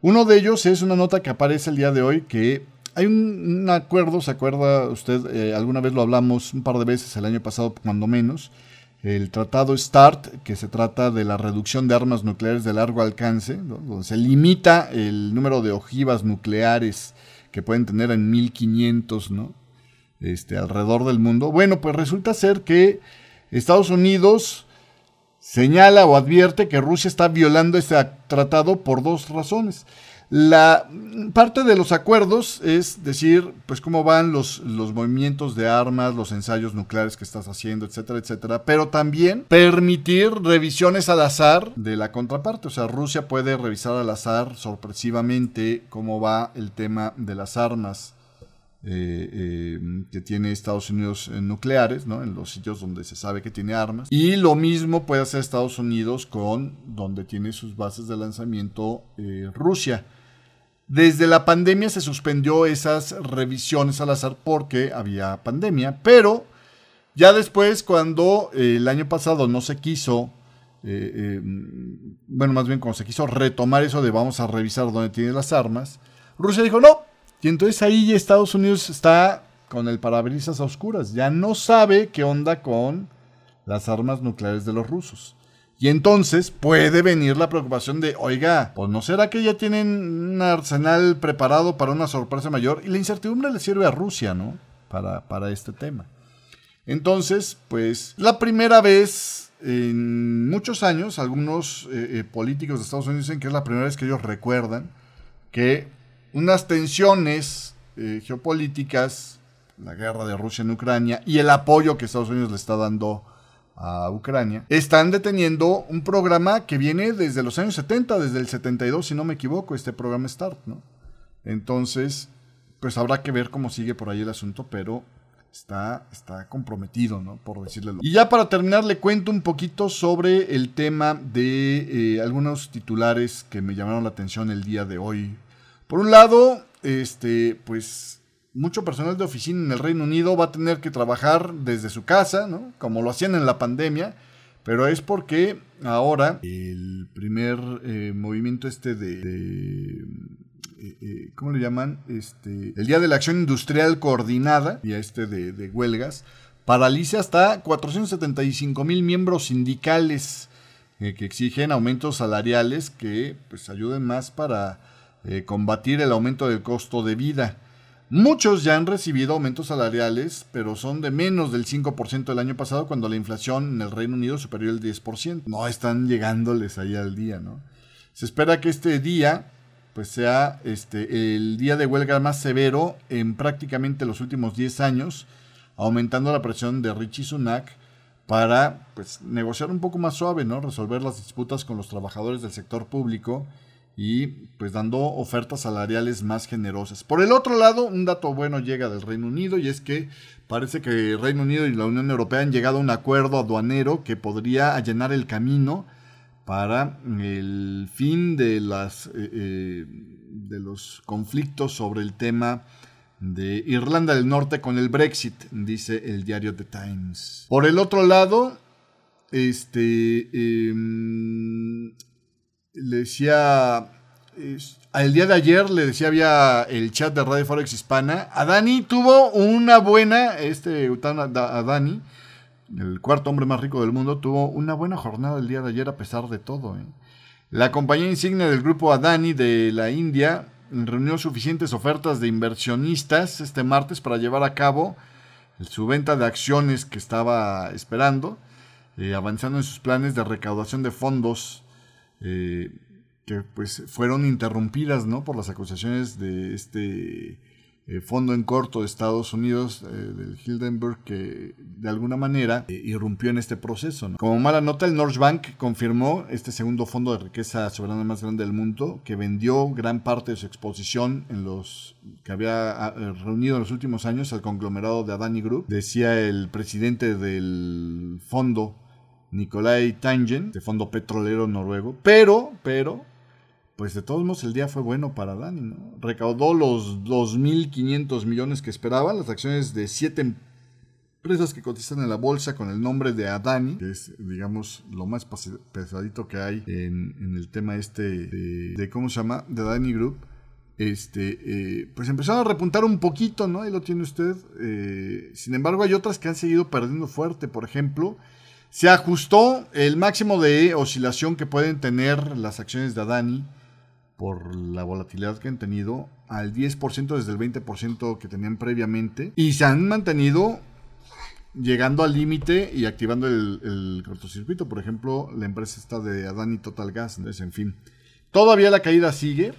Uno de ellos es una nota que aparece el día de hoy que hay un, acuerdo, ¿se acuerda usted? Eh, alguna vez lo hablamos un par de veces el año pasado, cuando menos. El tratado START, que se trata de la reducción de armas nucleares de largo alcance, donde se limita el número de ojivas nucleares que pueden tener en 1500, ¿no? Este, alrededor del mundo. Bueno, pues resulta ser que Estados Unidos señala o advierte que Rusia está violando este tratado por dos razones. La parte de los acuerdos es decir, pues cómo van los, los movimientos de armas, los ensayos nucleares que estás haciendo, etcétera, etcétera, pero también permitir revisiones al azar de la contraparte. O sea, Rusia puede revisar al azar sorpresivamente cómo va el tema de las armas eh, eh, que tiene Estados Unidos en nucleares, ¿no? en los sitios donde se sabe que tiene armas. Y lo mismo puede hacer Estados Unidos con donde tiene sus bases de lanzamiento eh, Rusia. Desde la pandemia se suspendió esas revisiones al azar porque había pandemia, pero ya después cuando eh, el año pasado no se quiso, eh, eh, bueno, más bien cuando se quiso retomar eso de vamos a revisar dónde tiene las armas, Rusia dijo no. Y entonces ahí Estados Unidos está con el parabrisas a oscuras, ya no sabe qué onda con las armas nucleares de los rusos. Y entonces puede venir la preocupación de, oiga, pues no será que ya tienen un arsenal preparado para una sorpresa mayor. Y la incertidumbre le sirve a Rusia, ¿no? Para, para este tema. Entonces, pues la primera vez en muchos años, algunos eh, eh, políticos de Estados Unidos dicen que es la primera vez que ellos recuerdan que unas tensiones eh, geopolíticas, la guerra de Rusia en Ucrania y el apoyo que Estados Unidos le está dando a Ucrania, están deteniendo un programa que viene desde los años 70, desde el 72, si no me equivoco, este programa START, ¿no? Entonces, pues habrá que ver cómo sigue por ahí el asunto, pero está, está comprometido, ¿no? Por decirlo. Y ya para terminar, le cuento un poquito sobre el tema de eh, algunos titulares que me llamaron la atención el día de hoy. Por un lado, este, pues mucho personal de oficina en el Reino Unido va a tener que trabajar desde su casa, ¿no? Como lo hacían en la pandemia, pero es porque ahora el primer eh, movimiento este de, eh, eh, ¿cómo le llaman? Este, el Día de la Acción Industrial Coordinada, día este de, de huelgas, paraliza hasta 475 mil miembros sindicales que exigen aumentos salariales que pues ayuden más para combatir el aumento del costo de vida. Muchos ya han recibido aumentos salariales, pero son de menos del 5% el año pasado cuando la inflación en el Reino Unido superió el 10%. No están llegándoles ahí al día, ¿no? Se espera que este día pues sea este, el día de huelga más severo en prácticamente los últimos 10 años, aumentando la presión de Richie Sunak para pues, negociar un poco más suave, ¿no? resolver las disputas con los trabajadores del sector público y pues dando ofertas salariales más generosas. Por el otro lado, un dato bueno llega del Reino Unido y es que parece que el Reino Unido y la Unión Europea han llegado a un acuerdo aduanero que podría allanar el camino para el fin de las eh, eh, de los conflictos sobre el tema de Irlanda del Norte con el Brexit, dice el diario The Times. Por el otro lado, este em, le decía, el día de ayer le decía, había el chat de Radio Forex Hispana, a Dani tuvo una buena, este a Dani, el cuarto hombre más rico del mundo, tuvo una buena jornada el día de ayer a pesar de todo. ¿eh? La compañía insignia del grupo Adani de la India reunió suficientes ofertas de inversionistas este martes para llevar a cabo su venta de acciones que estaba esperando, eh, avanzando en sus planes de recaudación de fondos eh, que pues fueron interrumpidas ¿no? por las acusaciones de este eh, fondo en corto de Estados Unidos, eh, del Hildenburg, que de alguna manera irrumpió en este proceso. Como mala nota, el North Bank confirmó este segundo fondo de riqueza soberana más grande del mundo, que vendió gran parte de su exposición en los que había ah, reunido en los últimos años al conglomerado de Adani Group. Decía el presidente del fondo Nikolai Tangen, de fondo petrolero noruego, pero, pero, pues de todos modos el día fue bueno para Adani, ¿no? Recaudó los 2.500 millones que esperaba, las acciones de siete empresas que cotizan en la bolsa con el nombre de Adani, que es, digamos, lo más pesadito que hay en, el tema este de, ¿cómo se llama? De Adani Group. Este, eh, pues empezaron a repuntar un poquito, ¿no? Ahí lo tiene usted. Eh, sin embargo, hay otras que han seguido perdiendo fuerte. Por ejemplo, se ajustó el máximo de oscilación que pueden tener las acciones de Adani por la volatilidad que han tenido al 10% desde el 20% que tenían previamente y se han mantenido llegando al límite y activando el, cortocircuito. Por ejemplo, la empresa está de Adani Total Gas. Entonces, en fin, todavía la caída sigue.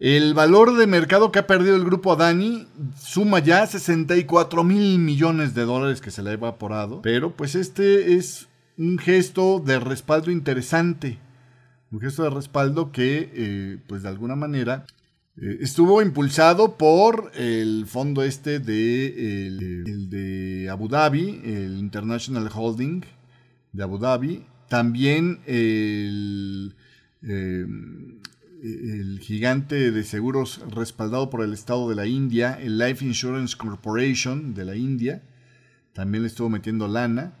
El valor de mercado que ha perdido el grupo Adani suma ya 64 mil millones de dólares que se le ha evaporado. Pero pues este es un gesto de respaldo interesante un gesto de respaldo que, eh, pues de alguna manera, eh, estuvo impulsado por el fondo este de, el, de Abu Dhabi, el International Holding de Abu Dhabi, también el, em, el gigante de seguros respaldado por el Estado de la India, el Life Insurance Corporation de la India, también le estuvo metiendo lana.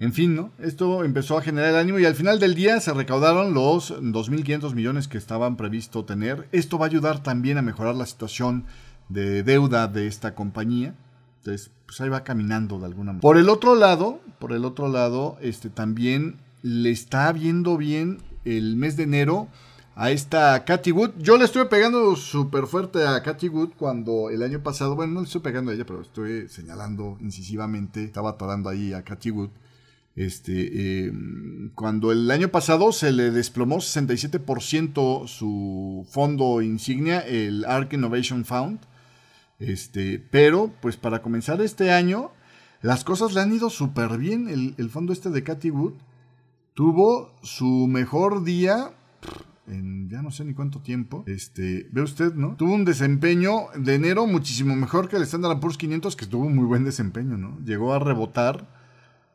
En fin, ¿no? Esto empezó a generar ánimo y al final del día se recaudaron los 2.500 millones que estaban previsto tener. Esto va a ayudar también a mejorar la situación de deuda de esta compañía. Entonces, pues ahí va caminando de alguna manera. Por el otro lado, por el otro lado, este también le está viendo bien el mes de enero a esta Katy Wood. Yo le estuve pegando súper fuerte a Katy Wood cuando el año pasado, bueno, no le estoy pegando a ella, pero estoy señalando incisivamente, estaba atorando ahí a Katy Wood este, em, cuando el año pasado se le desplomó 67% su fondo insignia, el ARC Innovation Fund. Este, pero, pues para comenzar este año, las cosas le han ido súper bien. El, fondo este de Cathy Wood tuvo su mejor día en ya no sé ni cuánto tiempo. Este, ve usted, ¿no? Tuvo un desempeño de enero muchísimo mejor que el Standard Poor's 500, que tuvo un muy buen desempeño, ¿no? Llegó a rebotar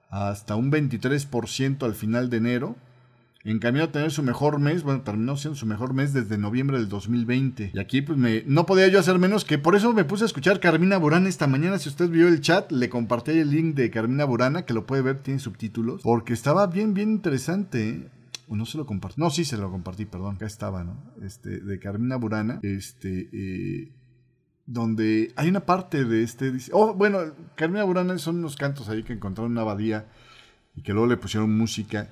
hasta un 23% al final de enero. En cambio a tener su mejor mes, bueno, terminó siendo su mejor mes desde noviembre del 2020. Y aquí pues me, no podía yo hacer menos que por eso me puse a escuchar Carmina Burana esta mañana. Si usted vio el chat, le compartí el link de Carmina Burana, que lo puede ver, tiene subtítulos. Porque estaba bien, bien interesante. ¿eh? O no se lo compartí. No, sí se lo compartí, perdón. Acá estaba, ¿no? Este, de Carmina Burana. Este, eh, donde hay una parte de este... oh, bueno, Carmina Burana son unos cantos ahí que encontraron en una abadía y que luego le pusieron música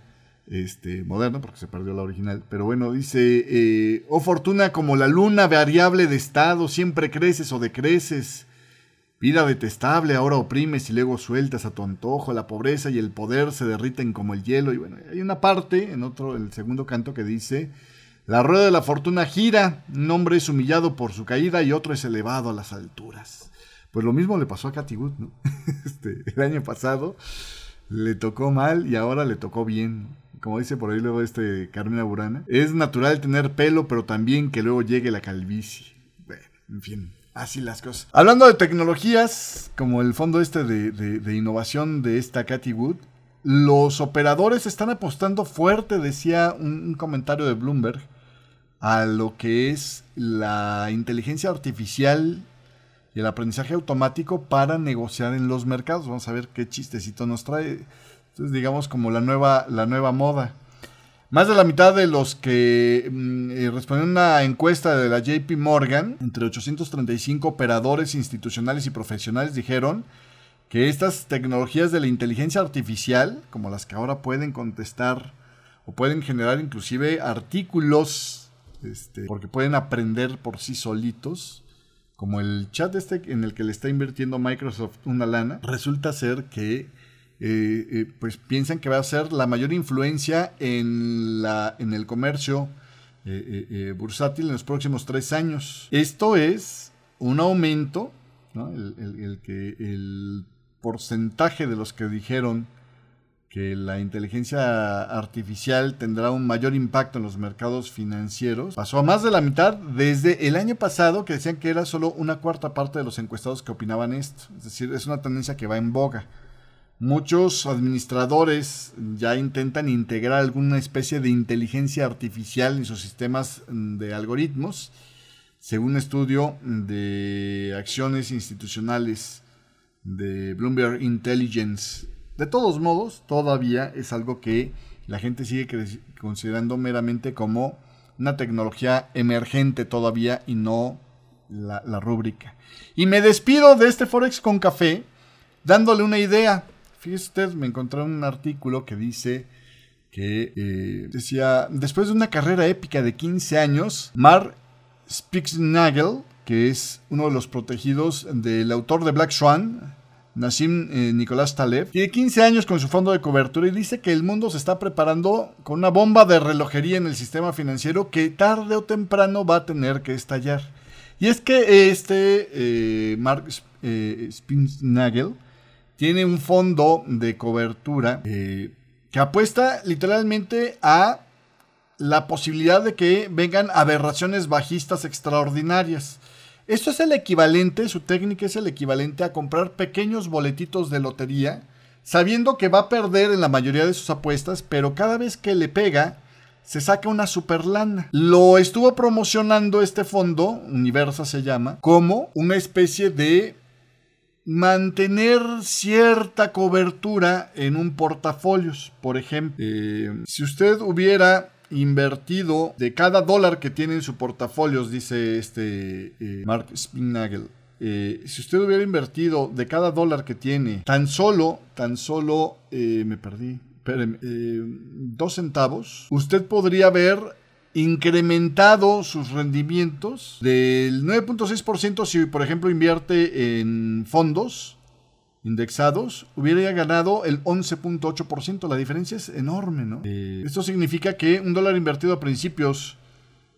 este, moderna porque se perdió la original. Pero bueno, dice, eh, oh fortuna como la luna variable de estado, siempre creces o decreces. Vida detestable, ahora oprimes y luego sueltas a tu antojo. La pobreza y el poder se derriten como el hielo. Y bueno, hay una parte en otro, el segundo canto que dice... La rueda de la fortuna gira, un hombre es humillado por su caída y otro es elevado a las alturas. Pues lo mismo le pasó a Cathy Wood, ¿no? *laughs* Este, el año pasado le tocó mal y ahora le tocó bien. Como dice por ahí luego este Carmina Burana. Es natural tener pelo, pero también que luego llegue la calvicie. Bueno, en fin, así las cosas. Hablando de tecnologías, como el fondo este de, innovación de esta Cathy Wood, los operadores están apostando fuerte, decía un comentario de Bloomberg, a lo que es la inteligencia artificial y el aprendizaje automático para negociar en los mercados. Vamos a ver qué chistecito nos trae. Entonces, digamos como la nueva, la nueva moda. Más de la mitad de los que mm, eh, respondieron a una encuesta de la JP Morgan, entre 835 operadores institucionales y profesionales, dijeron que estas tecnologías de la inteligencia artificial, como las que ahora pueden contestar o pueden generar inclusive artículos este, porque pueden aprender por sí solitos. Como el chat este en el que le está invirtiendo Microsoft una lana, resulta ser que eh, eh, pues piensan que va a ser la mayor influencia en, la, en el comercio eh, bursátil en los próximos tres años. Esto es un aumento, el, que el porcentaje de los que dijeron que la inteligencia artificial tendrá un mayor impacto en los mercados financieros. Pasó a más de la mitad desde el año pasado que decían que era solo una cuarta parte de los encuestados que opinaban esto. Es decir, es una tendencia que va en boga. Muchos administradores ya intentan integrar alguna especie de inteligencia artificial en sus sistemas de algoritmos, según un estudio de acciones institucionales de Bloomberg Intelligence. De todos modos, todavía es algo que la gente sigue considerando meramente como una tecnología emergente todavía y no la, la rúbrica. Y me despido de este Forex con café dándole una idea. Fíjese usted, me encontré un artículo que dice que eh, decía, después de una carrera épica de 15 años, Mar Spitznagel, que es uno de los protegidos del autor de Black Swan, Nassim eh, Nicolás Taleb, tiene 15 años con su fondo de cobertura y dice que el mundo se está preparando con una bomba de relojería en el sistema financiero que tarde o temprano va a tener que estallar. Y es que este eh, Mark eh, Spitznagel tiene un fondo de cobertura eh, que apuesta literalmente a la posibilidad de que vengan aberraciones bajistas extraordinarias. Esto es el equivalente, su técnica es el equivalente a comprar pequeños boletitos de lotería, sabiendo que va a perder en la mayoría de sus apuestas, pero cada vez que le pega, se saca una super lana. Lo estuvo promocionando este fondo, Universa se llama, como una especie de mantener cierta cobertura en un portafolios. Por ejemplo, eh, si usted hubiera invertido de cada dólar que tiene en su portafolios, dice este eh, Mark Spinnagel, eh, si usted hubiera invertido de cada dólar que tiene tan solo, tan solo, me perdí, dos centavos, usted podría ver incrementado sus rendimientos del 9.6% si por ejemplo invierte en fondos indexados, hubiera ganado el 11.8%. La diferencia es enorme, ¿no? Eh, esto significa que un dólar invertido a principios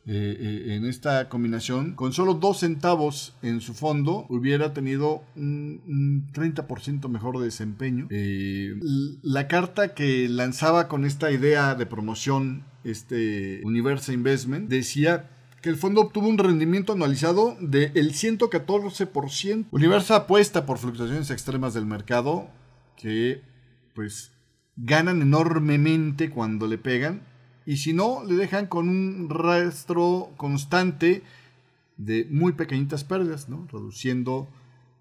eh, eh, en esta combinación, con solo dos centavos en su fondo, hubiera tenido un, 30% mejor de desempeño. la carta que lanzaba con esta idea de promoción este Universe Investment, decía que el fondo obtuvo un rendimiento anualizado del 114%. Universa apuesta por fluctuaciones extremas del mercado que pues ganan enormemente cuando le pegan y si no le dejan con un rastro constante de muy pequeñitas pérdidas, ¿no? reduciendo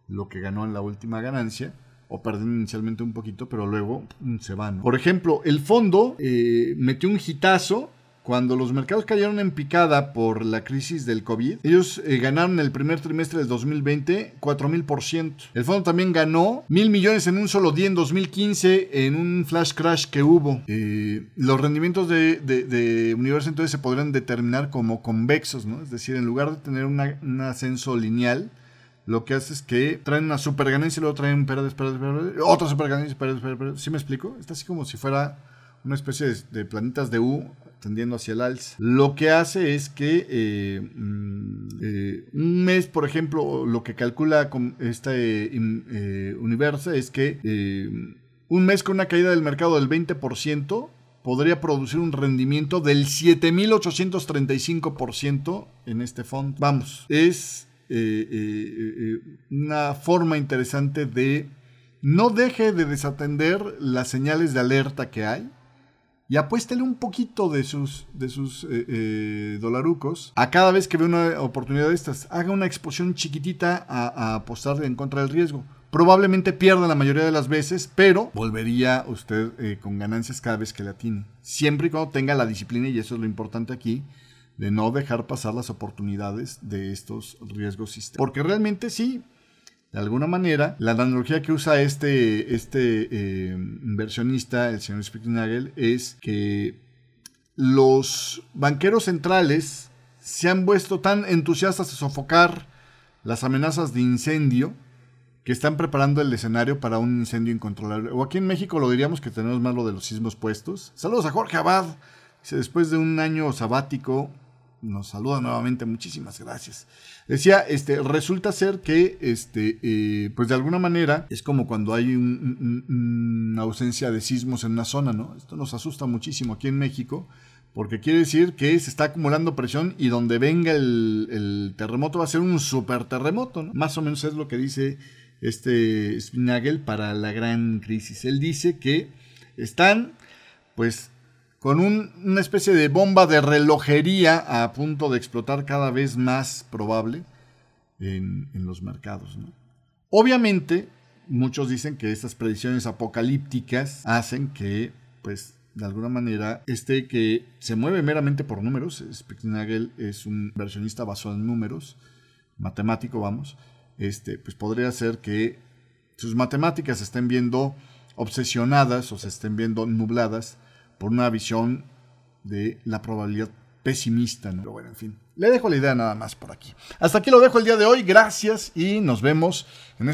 lo que ganó en la última ganancia o perdiendo inicialmente un poquito, pero luego mm, se van. Por ejemplo, el fondo eh, metió un hitazo cuando los mercados cayeron en picada por la crisis del COVID, ellos eh, ganaron el primer trimestre del 2020 4000%. El fondo también ganó mil millones en un solo día en 2015 en un flash crash que hubo. Eh, los rendimientos de, de, Universo entonces se podrían determinar como convexos, ¿no? Es decir, en lugar de tener un ascenso lineal, lo que hace es que traen una super ganancia y luego traen pérdidas, pérdidas, pérdidas, otra super ganancia, pérdidas, pérdidas, ¿Sí me explico? Está así como si fuera una especie de, planitas de U tendiendo hacia el alza. Lo que hace es que eh, mm, eh, un mes, por ejemplo, lo que calcula con este eh, universo es que un mes con una caída del mercado del 20% podría producir un rendimiento del 7.835% en este fondo. Vamos, es una forma interesante de no deje de desatender las señales de alerta que hay y apuéstele un poquito de sus, de sus eh, eh, dolarucos a cada vez que ve una oportunidad de estas. Haga una exposición chiquitita a, apostarle en contra del riesgo. Probablemente pierda la mayoría de las veces, pero volvería usted eh, con ganancias cada vez que le atine. Siempre y cuando tenga la disciplina, y eso es lo importante aquí, de no dejar pasar las oportunidades de estos riesgos sistémicos. Porque realmente sí, de alguna manera, la analogía que usa este, este eh, inversionista, el señor Spicknagel, es que los banqueros centrales se han vuelto tan entusiastas de sofocar las amenazas de incendio que están preparando el escenario para un incendio incontrolable. O aquí en México lo diríamos que tenemos más lo de los sismos puestos. Saludos a Jorge Abad. Después de un año sabático, nos saluda nuevamente, muchísimas gracias. Decía, este, resulta ser que, este, eh, pues de alguna manera, es como cuando hay una ausencia de sismos en una zona, ¿no? Esto nos asusta muchísimo aquí en México, porque quiere decir que se está acumulando presión y donde venga el, terremoto va a ser un super terremoto, ¿no? Más o menos es lo que dice este Spinagel para la gran crisis. Él dice que están, pues, con una especie de bomba de relojería a punto de explotar cada vez más probable en, los mercados. Obviamente, muchos dicen que estas predicciones apocalípticas hacen que, pues, de alguna manera, este que se mueve meramente por números, Spitznagel es un versionista basado en números, matemático, vamos, este, pues podría ser que sus matemáticas estén viendo obsesionadas o se estén viendo nubladas por una visión de la probabilidad pesimista. Pero bueno, en fin, le dejo la idea nada más por aquí. Hasta aquí lo dejo el día de hoy. Gracias y nos vemos en,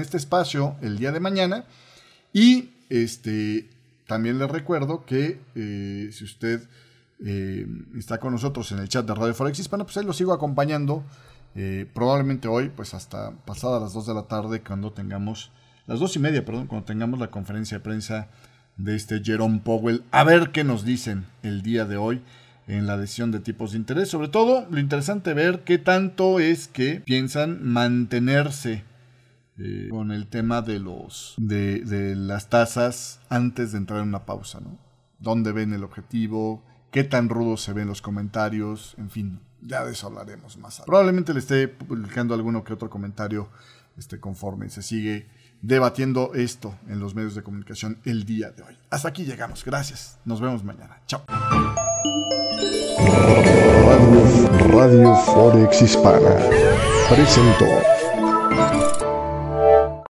este espacio el día de mañana. Y este, también les recuerdo que eh, si usted eh, está con nosotros en el chat de Radio Forex Hispana, pues ahí lo sigo acompañando. Eh, probablemente hoy, pues hasta pasada las 2 de la tarde, cuando tengamos, las 2 y media, perdón, cuando tengamos la conferencia de prensa de este Jerome Powell, a ver qué nos dicen el día de hoy en la decisión de tipos de interés. Sobre todo, lo interesante ver qué tanto es que piensan mantenerse eh, con el tema de los de, de, las tasas antes de entrar en una pausa, ¿no? ¿Dónde ven el objetivo? ¿Qué tan rudos se ven los comentarios? En fin, ya de eso hablaremos más adelante. Probablemente le esté publicando alguno que otro comentario este, conforme se sigue debatiendo esto en los medios de comunicación el día de hoy. Hasta aquí llegamos. Gracias. Nos vemos mañana. Chao. Radio, Forex Hispana presentó.